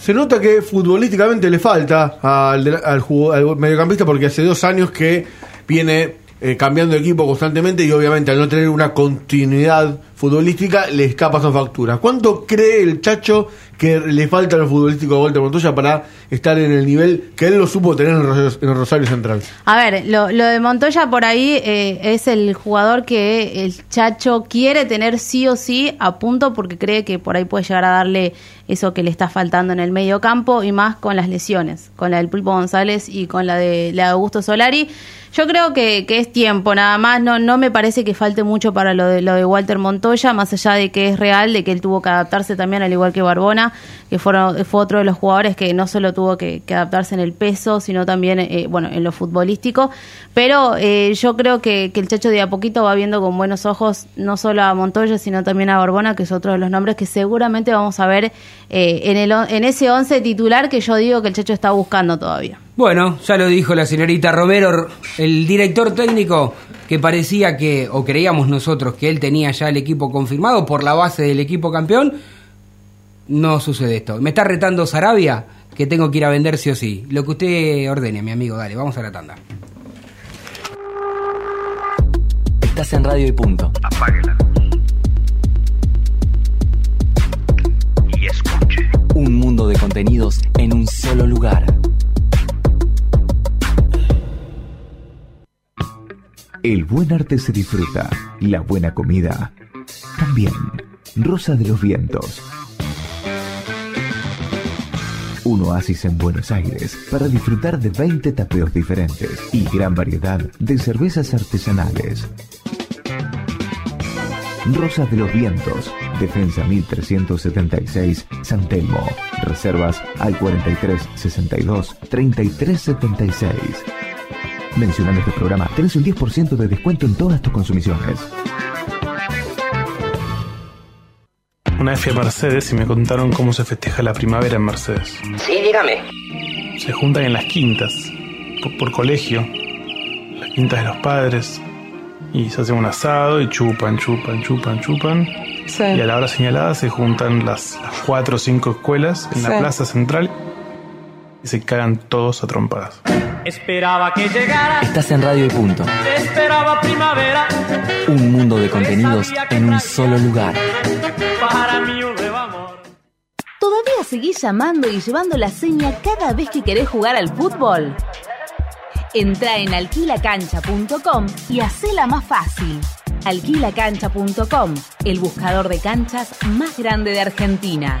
Se nota que futbolísticamente le falta al, mediocampista porque hace dos años que viene eh, cambiando de equipo constantemente y obviamente al no tener una continuidad futbolística le está pasando factura. ¿Cuánto cree el Chacho que le falta al futbolístico de Walter Montoya para estar en el nivel que él lo supo tener en Rosario, en Rosario Central? A ver, lo, lo de Montoya por ahí eh, es el jugador que el Chacho quiere tener sí o sí a punto porque cree que por ahí puede llegar a darle eso que le está faltando en el medio campo y más con las lesiones, con la del Pulpo González y con la de, la de Augusto Solari. Yo creo que, que es tiempo, nada más, no, no me parece que falte mucho para lo de, lo de Walter Montoya, más allá de que es real, de que él tuvo que adaptarse también, al igual que Barbona, que fueron, fue otro de los jugadores que no solo tuvo que, adaptarse en el peso, sino también, eh, bueno, en lo futbolístico. Pero eh, yo creo que, que el Chacho de a poquito va viendo con buenos ojos no solo a Montoya, sino también a Barbona, que es otro de los nombres que seguramente vamos a ver eh, en, el, en ese once titular que yo digo que el Chacho está buscando todavía. Bueno, ya lo dijo la señorita Romero, el director técnico que parecía que, o creíamos nosotros que él tenía ya el equipo confirmado por la base del equipo campeón, no sucede esto. Me está retando Sarabia que tengo que ir a vender sí o sí. Lo que usted ordene, mi amigo, dale, vamos a la tanda. Estás en radio y punto. Y escuche. Un mundo de contenidos en un solo lugar. El buen arte se disfruta, la buena comida también. Rosa de los Vientos. Un oasis en Buenos Aires para disfrutar de 20 tapeos diferentes y gran variedad de cervezas artesanales. Rosa de los Vientos, Defensa 1376, San Telmo. Reservas al 43 62 33 76. Mencionando este programa, tenés un 10% de descuento en todas tus consumiciones. Una vez fui a Mercedes y me contaron cómo se festeja la primavera en Mercedes. Sí, dígame. Se juntan en las quintas, por, por colegio, las quintas de los padres, y se hace un asado y chupan, chupan, chupan, chupan. Y a la hora señalada se juntan las, las cuatro o cinco escuelas en la Sí. plaza central y se cagan todos a trompadas. Esperaba que llegara, Estás en radio y punto. esperaba primavera, Un mundo de contenidos en un solo lugar. para mí un nuevo amor. ¿Todavía seguís llamando y llevando la seña cada vez que querés jugar al fútbol? Entra en alquilacancha.com y hacela más fácil. Alquilacancha.com, el buscador de canchas más grande de Argentina.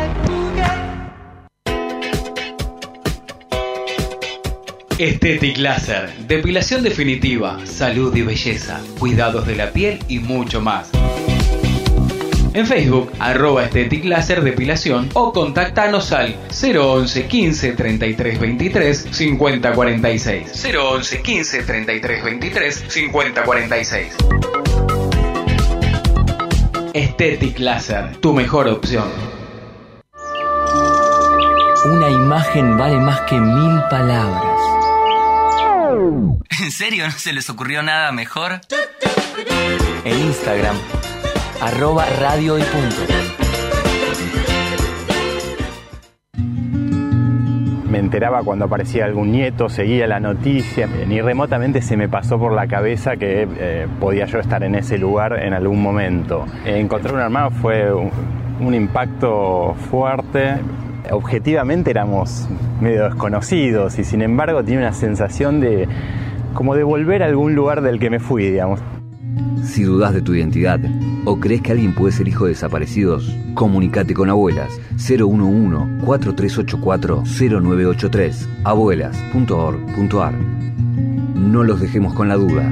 Estetic Laser, depilación definitiva, salud y belleza, cuidados de la piel y mucho más. En Facebook, arroba Estetic Depilación o contactanos al 011 15 33 23 50 46. 011 15 33 23 50 46. Estetic Laser, tu mejor opción. Una imagen vale más que mil palabras. ¿En serio no se les ocurrió nada mejor? En Instagram, arroba radio y punto. Me enteraba cuando aparecía algún nieto, seguía la noticia. Ni remotamente se me pasó por la cabeza que eh, podía yo estar en ese lugar en algún momento. Encontrar un armado fue un, un impacto fuerte. Objetivamente éramos medio desconocidos y sin embargo tenía una sensación de como de volver a algún lugar del que me fui, digamos. Si dudas de tu identidad o crees que alguien puede ser hijo de desaparecidos, comunícate con Abuelas 011-4384-0983 abuelas.org.ar No los dejemos con la duda.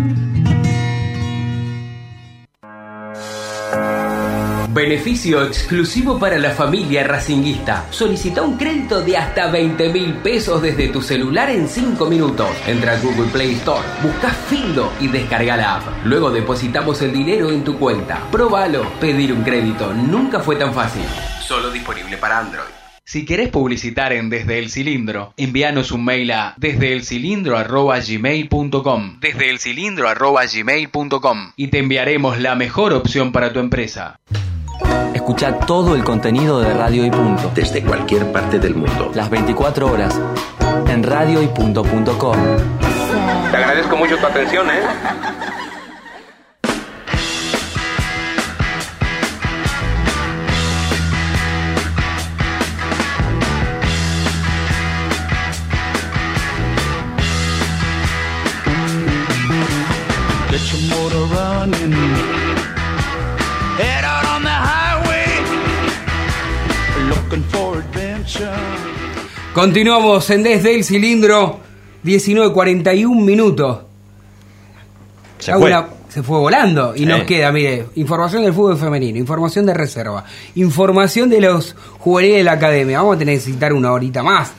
Beneficio exclusivo para la familia racinguista. Solicita un crédito de hasta 20 mil pesos desde tu celular en 5 minutos. Entra a Google Play Store, busca Findo y descarga la app. Luego depositamos el dinero en tu cuenta. Próbalo. Pedir un crédito nunca fue tan fácil. Solo disponible para Android. Si querés publicitar en Desde el Cilindro, envíanos un mail a desdeelcilindro@gmail.com, desdeelcilindro@gmail.com y te enviaremos la mejor opción para tu empresa. Escucha todo el contenido de Radio y Punto. Desde cualquier parte del mundo. Las 24 horas en radioypunto.com. Te agradezco mucho tu atención, ¿eh? Get your motor running. Head out on the highway. Looking for adventure. Continuamos en Desde el Cilindro, 19.41 minutos. Se fue. una- se fue volando y nos Eh. queda, mire, información del fútbol femenino, información de reserva, información de los juveniles de la academia. Vamos a necesitar una horita más.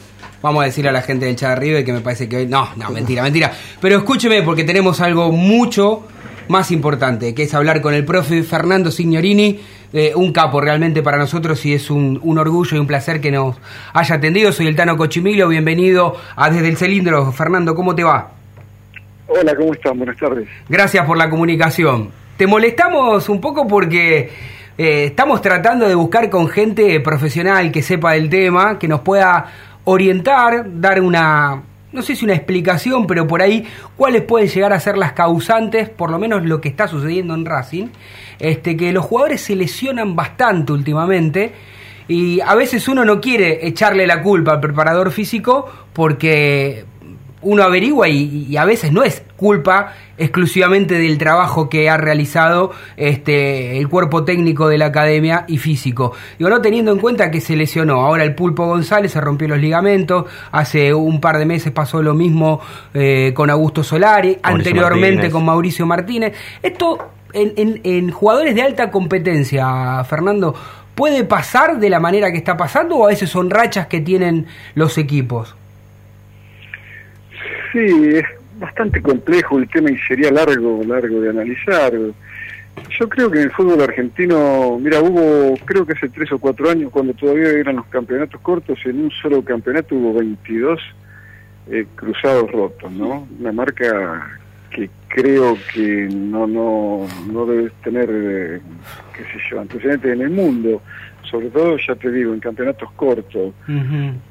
Vamos a decir a la gente del chat de River que me parece que hoy. No, no, mentira, mentira. Pero escúcheme porque tenemos algo mucho más importante, que es hablar con el profe Fernando Signorini, eh, un capo realmente para nosotros y es un, un orgullo y un placer que nos haya atendido. Soy el Tano Cochimilo, bienvenido a Desde el Cilindro. Fernando, ¿cómo te va? Hola, ¿cómo están? Buenas tardes. Gracias por la comunicación. Te molestamos un poco porque eh, estamos tratando de buscar con gente profesional que sepa del tema, que nos pueda orientar, dar una, no sé si una explicación, pero por ahí cuáles pueden llegar a ser las causantes, por lo menos lo que está sucediendo en Racing, este, que los jugadores se lesionan bastante últimamente. Y a veces uno no quiere echarle la culpa al preparador físico porque uno averigua y, y a veces no es culpa exclusivamente del trabajo que ha realizado este el cuerpo técnico de la academia y físico. Digo, no teniendo en cuenta que se lesionó. Ahora el Pulpo González se rompió los ligamentos. Hace un par de meses pasó lo mismo eh, con Augusto Solari. Mauricio anteriormente Martínez. con Mauricio Martínez. Esto en, en- en jugadores de alta competencia, Fernando, ¿puede pasar de la manera que está pasando o a veces son rachas que tienen los equipos? Sí, es bastante complejo el tema y sería largo, largo de analizar. Yo creo que en el fútbol argentino, mira, hubo, creo que hace tres o cuatro años, cuando todavía eran los campeonatos cortos, en un solo campeonato hubo 22 eh, cruzados rotos, ¿no? Una marca que creo que no no no debe tener, eh, qué sé yo, antecedentes en el mundo, sobre todo, ya te digo, en campeonatos cortos.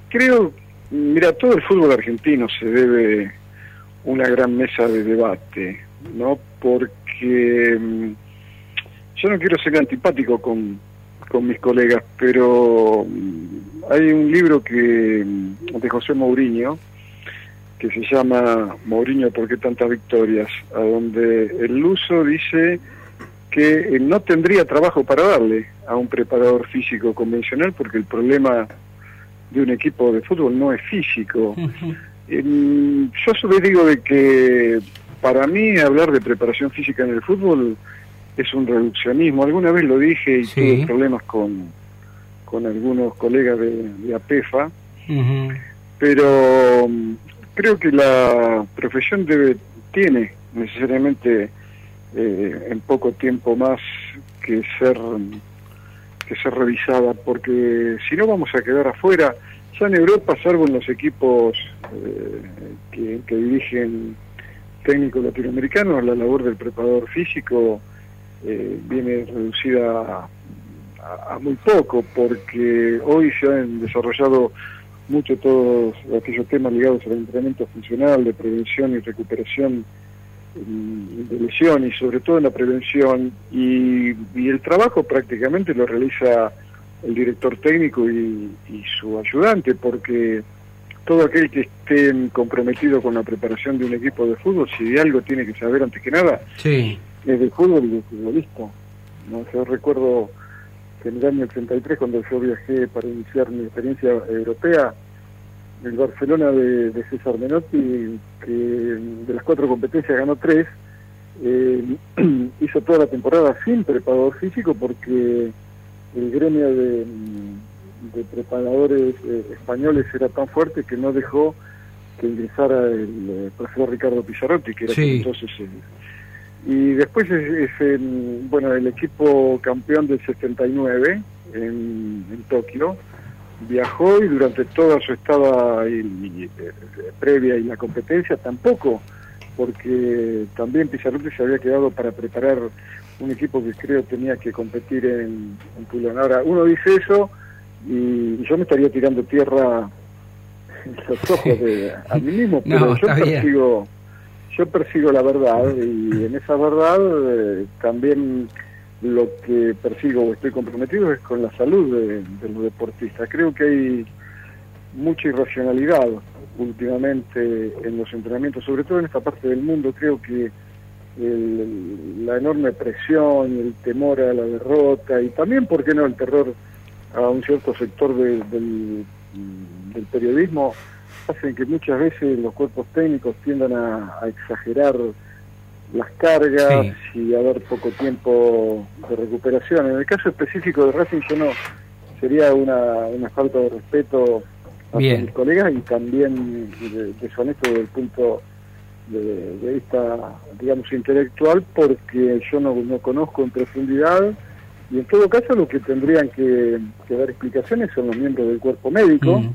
Creo, mira, todo el fútbol argentino se debe una gran mesa de debate, ¿no? Porque mm, yo no quiero ser antipático con, con mis colegas, pero mm, hay un libro que mm, de José Mourinho que se llama Mourinho, ¿por qué tantas victorias? A donde el Luso dice que eh, no tendría trabajo para darle a un preparador físico convencional porque el problema de un equipo de fútbol no es físico. Yo vez digo de que para mí hablar de preparación física en el fútbol es un reduccionismo. Alguna vez lo dije y tuve problemas con, con algunos colegas de, de APEFA, pero mm, creo que la profesión debe tiene necesariamente eh, en poco tiempo más que ser que ser revisada porque si no vamos a quedar afuera ya en Europa salvo en los equipos eh, que, que dirigen técnicos latinoamericanos la labor del preparador físico eh, viene reducida a, muy poco porque hoy se han desarrollado mucho todos aquellos temas ligados al entrenamiento funcional, de prevención y recuperación de lesión y sobre todo en la prevención y, y el trabajo prácticamente lo realiza el director técnico y, y su ayudante, porque todo aquel que esté comprometido con la preparación de un equipo de fútbol, si de algo tiene que saber antes que nada, Sí. es del fútbol y del futbolista. ¿no? Yo recuerdo que en el año 83, cuando yo viajé para iniciar mi experiencia europea, el Barcelona de, de César Menotti, que de las cuatro competencias ganó tres, eh, hizo toda la temporada sin preparador físico porque el gremio de, de preparadores eh, españoles era tan fuerte que no dejó que ingresara el eh, profesor Ricardo Pizarrotti, que era Sí. entonces el, y después es, es el, bueno, el equipo campeón del 79 en, en Tokio viajó y durante toda su estada y- y, eh, previa y la competencia tampoco, porque también Pizarrotti se había quedado para preparar un equipo que creo tenía que competir en, en. Ahora, uno dice eso y, y yo me estaría tirando tierra en los ojos de, a mí mismo, No, pero yo bien. persigo yo persigo la verdad y en esa verdad eh, también lo que persigo o estoy comprometido es con la salud de, los deportistas. Creo que hay mucha irracionalidad últimamente en los entrenamientos, sobre todo en esta parte del mundo. Creo que el- la enorme presión el temor a la derrota y también, ¿por qué no?, el terror a un cierto sector de- del, del periodismo hacen que muchas veces los cuerpos técnicos tiendan a exagerar las cargas y dar poco tiempo de recuperación. En el caso específico de Racing yo no sería una, una falta de respeto a Bien. mis colegas y también de- deshonesto desde el punto de, de vista, digamos, intelectual, porque yo no, no conozco en profundidad y en todo caso lo que tendrían que, que dar explicaciones son los miembros del cuerpo médico. Mm.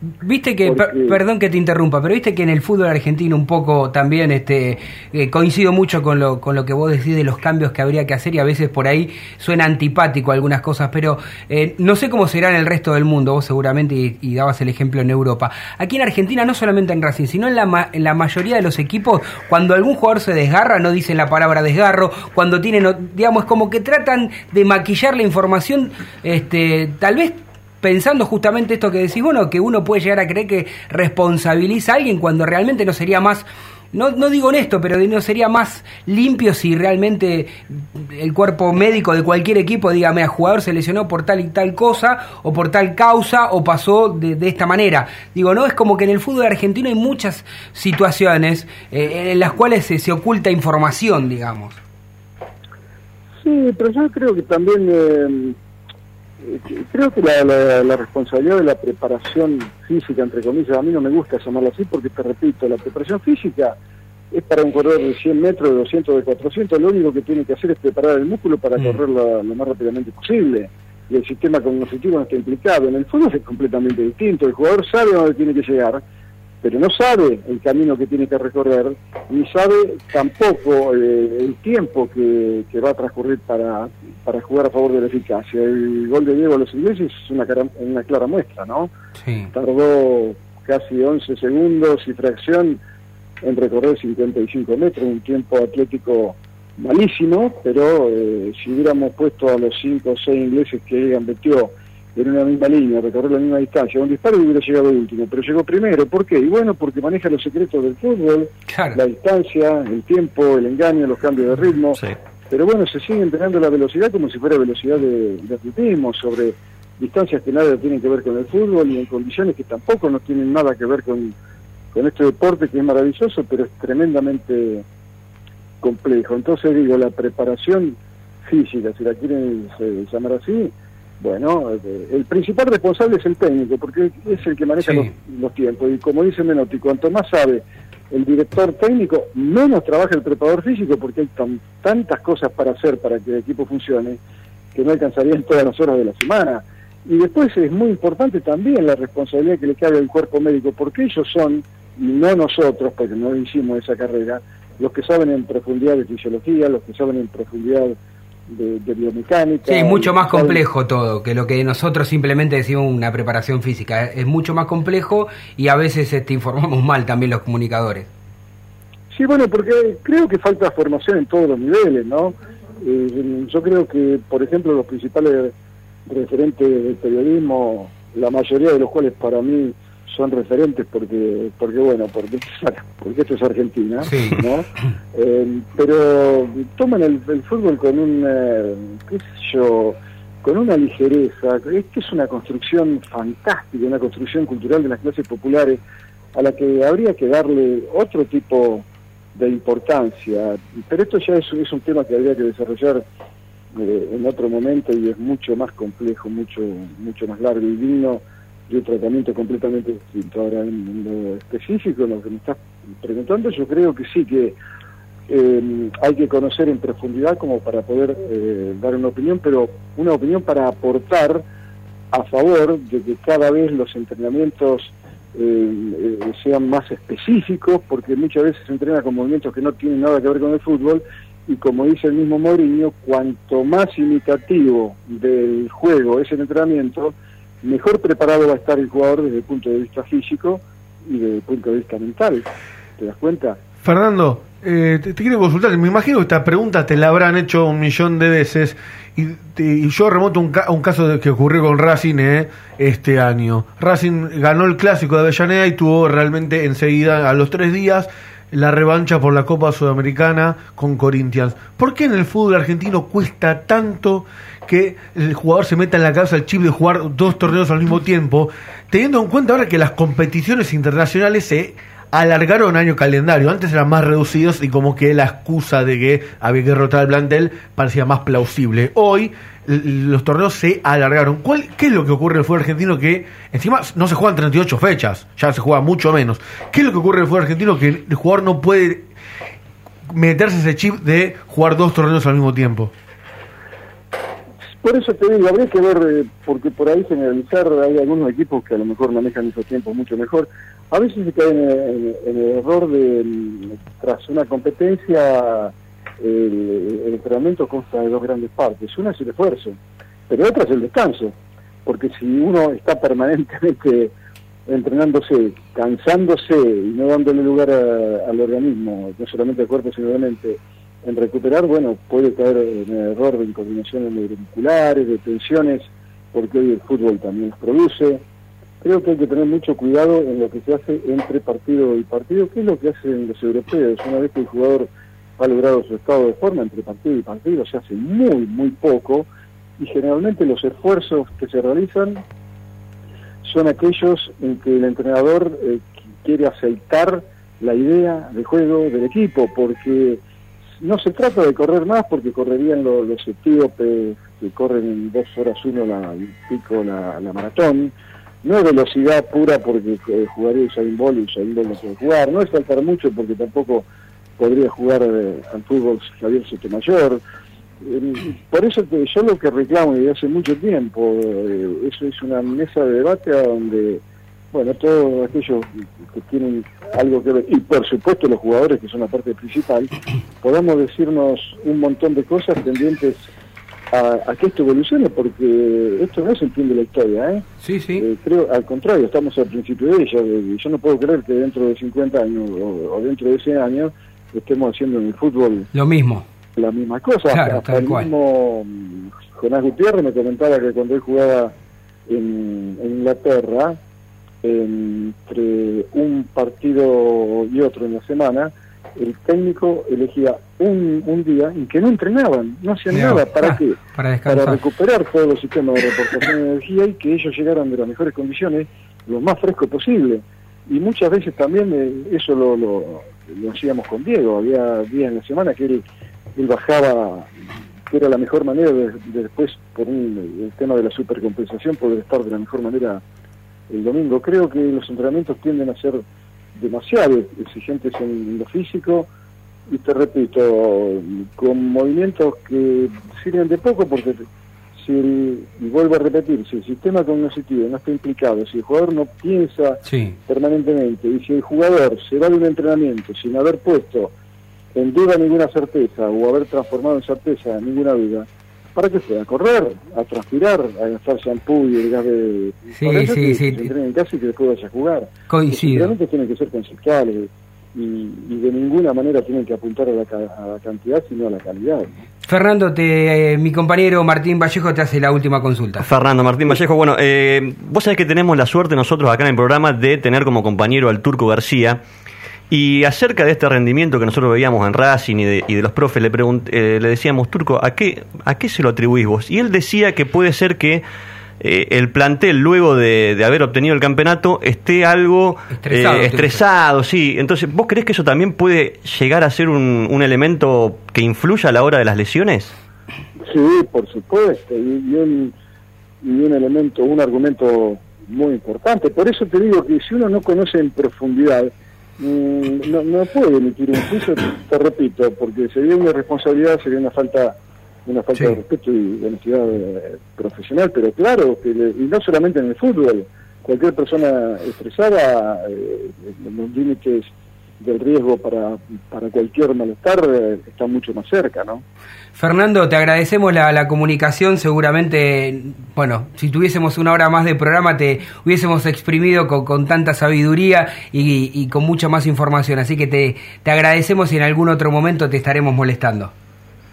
Viste que, per- perdón que te interrumpa, pero viste que en el fútbol argentino un poco también este eh, coincido mucho con lo, con lo que vos decís de los cambios que habría que hacer y a veces por ahí suena antipático algunas cosas, pero eh, no sé cómo será en el resto del mundo, vos seguramente y, y dabas el ejemplo en Europa. Aquí en Argentina, no solamente en Racing, sino en la, ma- en la mayoría de los equipos, cuando algún jugador se desgarra, no dicen la palabra desgarro, cuando tienen, digamos, como que tratan de maquillar la información, este, tal vez pensando justamente esto que decís, bueno, que uno puede llegar a creer que responsabiliza a alguien cuando realmente no sería más, no, no digo honesto, pero no sería más limpio si realmente el cuerpo médico de cualquier equipo diga, mira, jugador se lesionó por tal y tal cosa, o por tal causa, o pasó de, esta manera. Digo, no, es como que en el fútbol argentino hay muchas situaciones eh, en las cuales se, oculta información, digamos. Sí, pero yo creo que también, eh, creo que la, la- la responsabilidad de la preparación física, entre comillas, a mí no me gusta llamarlo así porque, te repito, la preparación física es para un corredor de 100 metros, de 200, de 400, lo único que tiene que hacer es preparar el músculo para correr lo, lo más rápidamente posible. Y el sistema cognitivo no está implicado. En el fútbol es completamente distinto. El jugador sabe dónde tiene que llegar, pero no sabe el camino que tiene que recorrer, ni sabe tampoco eh, el tiempo que, que va a transcurrir para, para jugar a favor de la eficacia. El gol de Diego a los ingleses es una, cara- una clara muestra, ¿no? Sí. Tardó casi 11 segundos y fracción en recorrer 55 metros, un tiempo atlético malísimo, pero eh, si hubiéramos puesto a los 5 o 6 ingleses que Egan metió en una misma línea, recorrer la misma distancia, un disparo hubiera llegado último, pero llegó primero. ¿Por qué? Y bueno, porque maneja los secretos del fútbol, la distancia, el tiempo, el engaño, los cambios de ritmo. Pero bueno, se sigue entrenando la velocidad como si fuera velocidad de, de atletismo, sobre distancias que nada tienen que ver con el fútbol y en condiciones que tampoco no tienen nada que ver con, con este deporte que es maravilloso, pero es tremendamente complejo. Entonces digo, la preparación física, si la quieren eh, llamar así, bueno, eh, el principal responsable es el técnico, porque es el que maneja los, los tiempos. Y como dice Menotti, cuanto más sabe el director técnico, menos trabaja el preparador físico, porque hay tan- tantas cosas para hacer para que el equipo funcione, que no alcanzarían todas las horas de la semana. Y después es muy importante también la responsabilidad que le cabe al cuerpo médico, porque ellos son, y no nosotros, porque no hicimos esa carrera, los que saben en profundidad de fisiología, los que saben en profundidad de, de biomecánica. Sí, mucho más complejo todo que lo que nosotros simplemente decimos una preparación física. Es mucho más complejo y a veces este, informamos mal también los comunicadores. Sí, bueno, porque creo que falta formación en todos los niveles, ¿no? Eh, yo creo que, por ejemplo, los principales referentes del periodismo, la mayoría de los cuales para mí son referentes porque, porque bueno, porque, esto es Ar- porque esto es Argentina, Sí. ¿no? Eh, pero toman el, el fútbol con un, eh, qué sé yo, con una ligereza. Esto es una construcción fantástica, una construcción cultural de las clases populares a la que habría que darle otro tipo de importancia. Pero esto ya es, es un tema que habría que desarrollar eh, en otro momento y es mucho más complejo, mucho mucho más largo y digno de un tratamiento completamente distinto. Ahora, en, lo específico, en lo que me estás preguntando, yo creo que sí que eh, hay que conocer en profundidad como para poder eh, dar una opinión, pero una opinión para aportar a favor de que cada vez los entrenamientos eh, eh, sean más específicos, porque muchas veces se entrena con movimientos que no tienen nada que ver con el fútbol, y como dice el mismo Mourinho, cuanto más imitativo del juego es el entrenamiento, mejor preparado va a estar el jugador desde el punto de vista físico y desde el punto de vista mental. ¿Te das cuenta? Fernando, eh, te, quiero consultar. Me imagino que esta pregunta te la habrán hecho un millón de veces. Y, y yo remonto un, ca- un caso que ocurrió con Racing eh, este año. Racing ganó el clásico de Avellaneda y tuvo realmente enseguida, a los tres días, la revancha por la Copa Sudamericana con Corinthians. ¿Por qué en el fútbol argentino cuesta tanto que el jugador se meta en la cabeza el chip de jugar dos torneos al mismo tiempo, teniendo en cuenta ahora que las competiciones internacionales se alargaron año calendario. Antes eran más reducidos y como que la excusa de que había que rotar el plantel parecía más plausible. Hoy los torneos se alargaron. ¿Cuál, ¿Qué es lo que ocurre en el fútbol argentino que encima no se juegan 38 fechas? Ya se juega mucho menos. ¿Qué es lo que ocurre en el fútbol argentino que el jugador no puede meterse ese chip de jugar dos torneos al mismo tiempo? Por eso te digo, habría que ver, eh, porque por ahí generalizar, hay algunos equipos que a lo mejor manejan esos tiempos mucho mejor. A veces se caen en, el error de, mm, tras una competencia, el, el entrenamiento consta de dos grandes partes. Una es el esfuerzo, pero otra es el descanso. Porque si uno está permanentemente entrenándose, cansándose y no dándole lugar al organismo, no solamente al cuerpo, sino a la mente, en recuperar, bueno, puede caer en error de incoordinaciones neuromusculares, de tensiones, porque hoy el fútbol también produce. Creo que hay que tener mucho cuidado en lo que se hace entre partido y partido, que es lo que hacen los europeos. Una vez que el jugador ha logrado su estado de forma entre partido y partido, se hace muy, muy poco, y generalmente los esfuerzos que se realizan son aquellos en que el entrenador eh, quiere aceitar la idea de juego del equipo, porque no se trata de correr más, porque correrían lo- los etíopes que corren en dos horas uno la, pico la, la maratón, no es velocidad pura porque eh, jugaría Usain Bolt y Usain Bolt no puede jugar, no es saltar mucho porque tampoco podría jugar eh, al fútbol Javier Sotomayor, eh, por eso que yo lo que reclamo desde hace mucho tiempo, eh, eso es una mesa de debate donde, bueno, todos aquellos que tienen algo que ver, y por supuesto los jugadores que son la parte principal, podamos decirnos un montón de cosas tendientes a, a que esto evolucione, porque esto no es el fin de la historia, ¿eh? Sí, sí. creo, al contrario, estamos al principio de ella. de- Yo no puedo creer que dentro de 50 años o, o dentro de 100 años estemos haciendo en el fútbol Lo mismo. la misma cosa. Claro, Hasta tal el cual. mismo mm, Jonás Gutiérrez me comentaba que cuando él jugaba en, en Inglaterra, entre un partido y otro en la semana, el técnico elegía un, un día en que no entrenaban, no hacían nada. ¿Para ah, qué? para descansar. recuperar todos los sistemas de reportación de energía y que ellos llegaran de las mejores condiciones lo más fresco posible. Y muchas veces también eh, eso lo, lo, lo hacíamos con Diego. Había días en la semana que él, él bajaba, que era la mejor manera de, de después, por un, el tema de la supercompensación, poder estar de la mejor manera el domingo. Creo que los entrenamientos tienden a ser demasiado exigentes en lo físico y te repito, con movimientos que sirven de poco porque si el, y vuelvo a repetir, si el sistema cognitivo no está implicado, si el jugador no piensa Sí. permanentemente y si el jugador se va de un entrenamiento sin haber puesto en duda ninguna certeza o haber transformado en certeza ninguna duda, ¿para qué fue? A correr, a transpirar, a gastar shampoo y el gas de... Sí, Para eso sí, que sí. se entrene en casa y que después vaya a jugar. Coincido. Entrenamientos tienen que ser conceptuales. y, y de ninguna manera tienen que apuntar a la, ca- a la cantidad, sino a la calidad. ¿no? Fernando, te, eh, mi compañero Martín Vallejo te hace la última consulta. Fernando Martín Vallejo, bueno, eh, vos sabés que tenemos la suerte nosotros acá en el programa de tener como compañero al Turco García. Y acerca de este rendimiento que nosotros veíamos en Racing y de, y de los profes, le, pregunt- eh, le decíamos, Turco, ¿a qué, ¿a qué se lo atribuís vos? Y él decía que puede ser que eh, el plantel, luego de, de haber obtenido el campeonato, esté algo Estresado, eh, estresado, sí. Entonces, ¿vos crees que eso también puede llegar a ser un, un elemento que influya a la hora de las lesiones? Sí, por supuesto, y, y un, y un elemento, un argumento muy importante. Por eso te digo que si uno no conoce en profundidad, no, no puede emitir un juicio, te, te repito, porque sería una irresponsabilidad, sería una falta una falta de respeto y de honestidad eh, profesional, pero claro, que le- y no solamente en el fútbol, cualquier persona estresada, eh, los límites del riesgo para, para cualquier malestar eh, está mucho más cerca, ¿no? Fernando, te agradecemos la, la comunicación. Seguramente, bueno, si tuviésemos una hora más de programa, te hubiésemos exprimido con, con tanta sabiduría y, y con mucha más información. Así que te, te agradecemos y en algún otro momento te estaremos molestando.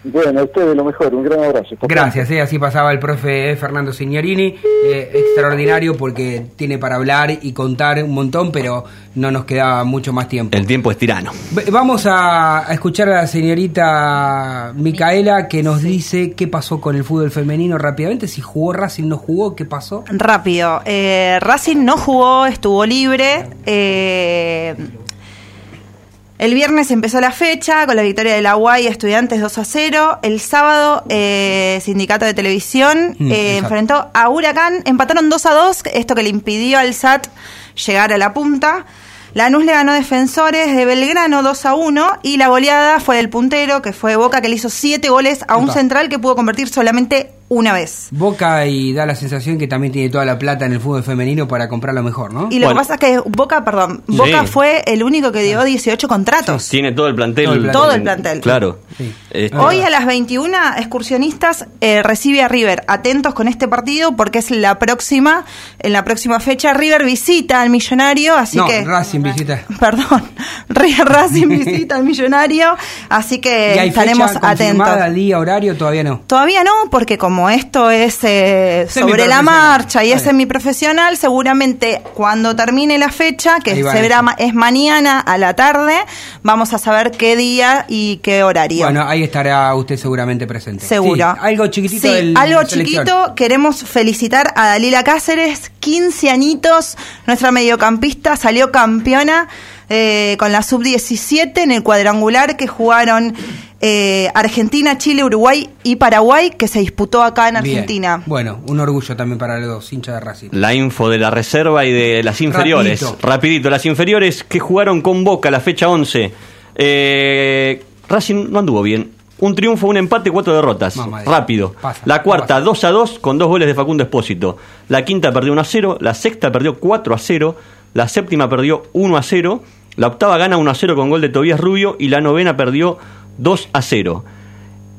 Bueno, a ustedes lo mejor, un gran abrazo. Gracias, eh, así pasaba el profe eh, Fernando Signorini, eh, extraordinario porque tiene para hablar y contar un montón, pero no nos queda mucho más tiempo. El tiempo es tirano. Vamos a, a escuchar a la señorita Micaela que nos dice qué pasó con el fútbol femenino rápidamente, si jugó Racing, no jugó, qué pasó. Rápido. Eh, Racing no jugó, estuvo libre. El viernes empezó la fecha con la victoria de la UAI Estudiantes 2 a 0. El sábado, eh, Sindicato de Televisión Mm, eh, enfrentó a Huracán. Empataron 2 a 2, esto que le impidió al SAT llegar a la punta. Lanús le ganó Defensores de Belgrano 2 a 1 y la goleada fue del puntero, que fue Boca, que le hizo 7 goles a un Epa. central que pudo convertir solamente una vez. Boca y da la sensación que también tiene toda la plata en el fútbol femenino para comprar lo mejor, ¿no? Y lo que pasa es que Boca, perdón, Sí. Boca fue el único que dio 18 contratos. Tiene todo el plantel. Todo el plantel. Todo el plantel. Claro. Este, Hoy a las 21, Excursionistas eh, recibe a River. Atentos con este partido porque es la próxima, en la próxima fecha. River visita al Millonario, así no, que... Racing visita. Perdón, River Racing visita al Millonario, así ¿Y que hay estaremos fecha atentos. día, horario? Todavía no. Todavía no, porque como esto es eh, sobre la marcha y es semiprofesional, seguramente cuando termine la fecha, que va se verá ma- es mañana a la tarde, vamos a saber qué día y qué horario. Bueno, ahí estará usted seguramente presente. Seguro. Sí, algo chiquitito Sí, del- algo de chiquito. Queremos felicitar a Dalila Cáceres, 15 añitos, nuestra mediocampista, salió campeona eh, con la sub-17 en el cuadrangular que jugaron eh, Argentina, Chile, Uruguay y Paraguay, que se disputó acá en Bien. Argentina. Bueno, un orgullo también para los hinchas de Racing. La info de la reserva y de las inferiores. Rapidito. Rapidito, las inferiores que jugaron con Boca la fecha 11. Eh, Racing no anduvo bien. Un triunfo, un empate, cuatro derrotas. Mamá Rápido. Pasa, la cuarta, 2 a 2 con dos goles de Facundo Espósito. La quinta perdió 1 a 0. La sexta perdió 4 a 0. La séptima perdió 1 a 0. La octava gana 1 a 0 con gol de Tobías Rubio. Y la novena perdió 2 a 0.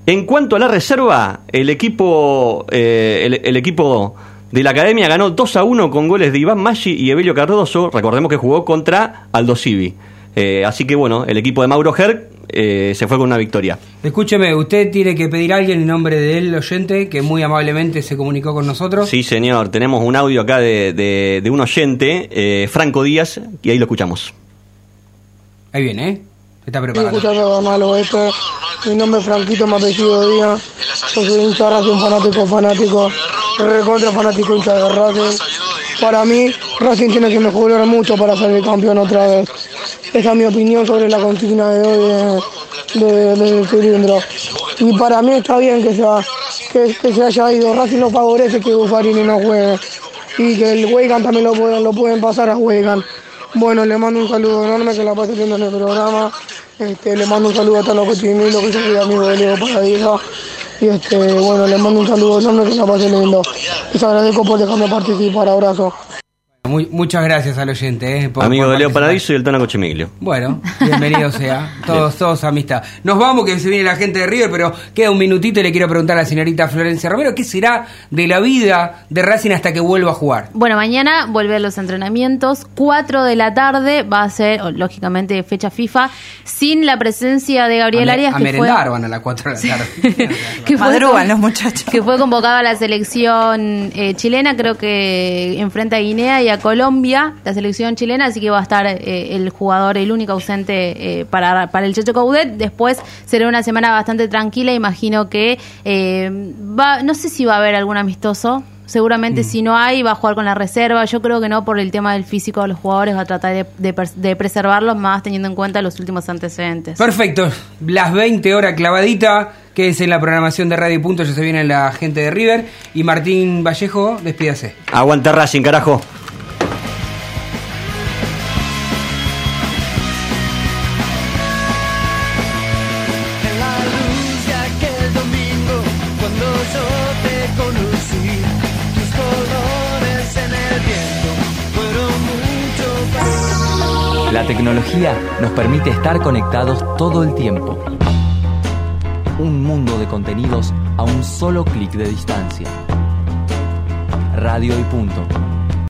En cuanto a la reserva, el equipo, eh, de la academia ganó 2 a 1 con goles de Iván Maggi y Evelio Cardoso. Recordemos que jugó contra Aldo Civi. Eh, así que bueno, el equipo de Mauro Herc eh, se fue con una victoria. Escúcheme, usted tiene que pedir a alguien en nombre del oyente que muy amablemente se comunicó con nosotros. Sí, señor, tenemos un audio acá de, de- de un oyente, eh, Franco Díaz, y ahí lo escuchamos. Ahí viene, ¿eh? Está Estoy preparando. escuchando malo esto. Mi nombre es Franquito, mi apellido Díaz. Yo soy hincha de Racing, fanático, fanático. Recontra fanático, de Racing. Para mí, Racing tiene que mejorar mucho para el campeón otra vez. Esa es mi opinión sobre la consigna de hoy de, de- cilindro. Y para mí está bien que, que, que se haya ido. Racing no favorece que Buffarini no juegue. Y que el Weigan también lo pueden, lo pueden pasar a Weigan. Bueno, le mando un saludo enorme que la pase viendo en el programa. Este, le mando un saludo a todos los que lo que amigo de Leo Paradiso. Y este, bueno, le mando un saludo enorme que la pase lindo. Les agradezco por dejarme participar. Abrazo. Muy- muchas gracias al oyente. eh, por- Amigo por de Leo. Paradiso y el Tona Cochemiglio. Bueno, bienvenido sea. Todos, todos amistad. Nos vamos, que se viene la gente de River, pero queda un minutito y le quiero preguntar a la señorita Florencia Romero, ¿qué será de la vida de Racing hasta que vuelva a jugar? Bueno, mañana vuelven los entrenamientos. 4 de la tarde va a ser, lógicamente, fecha FIFA, sin la presencia de Gabriel a, Arias, a que fue, merendar van a las 4 de la tarde. que fue, Madrugan los muchachos. que fue convocado a la selección eh, chilena, creo que enfrenta a Guinea y a Colombia, la selección chilena, así que va a estar eh, el jugador, el único ausente eh, para, para el Checho Coudet. Después será una semana bastante tranquila, imagino que eh, va, no sé si va a haber algún amistoso. Seguramente si no hay, va a jugar con la reserva. Yo creo que no por el tema del físico de los jugadores, va a tratar de, de preservarlos más teniendo en cuenta los últimos antecedentes. Perfecto, las 20 horas clavadita, que es en la programación de Radio Punto, ya se viene la gente de River. Y Martín Vallejo, despídase. Aguanta Racing, carajo. La tecnología nos permite estar conectados todo el tiempo. Un mundo de contenidos a un solo clic de distancia. Radio y punto.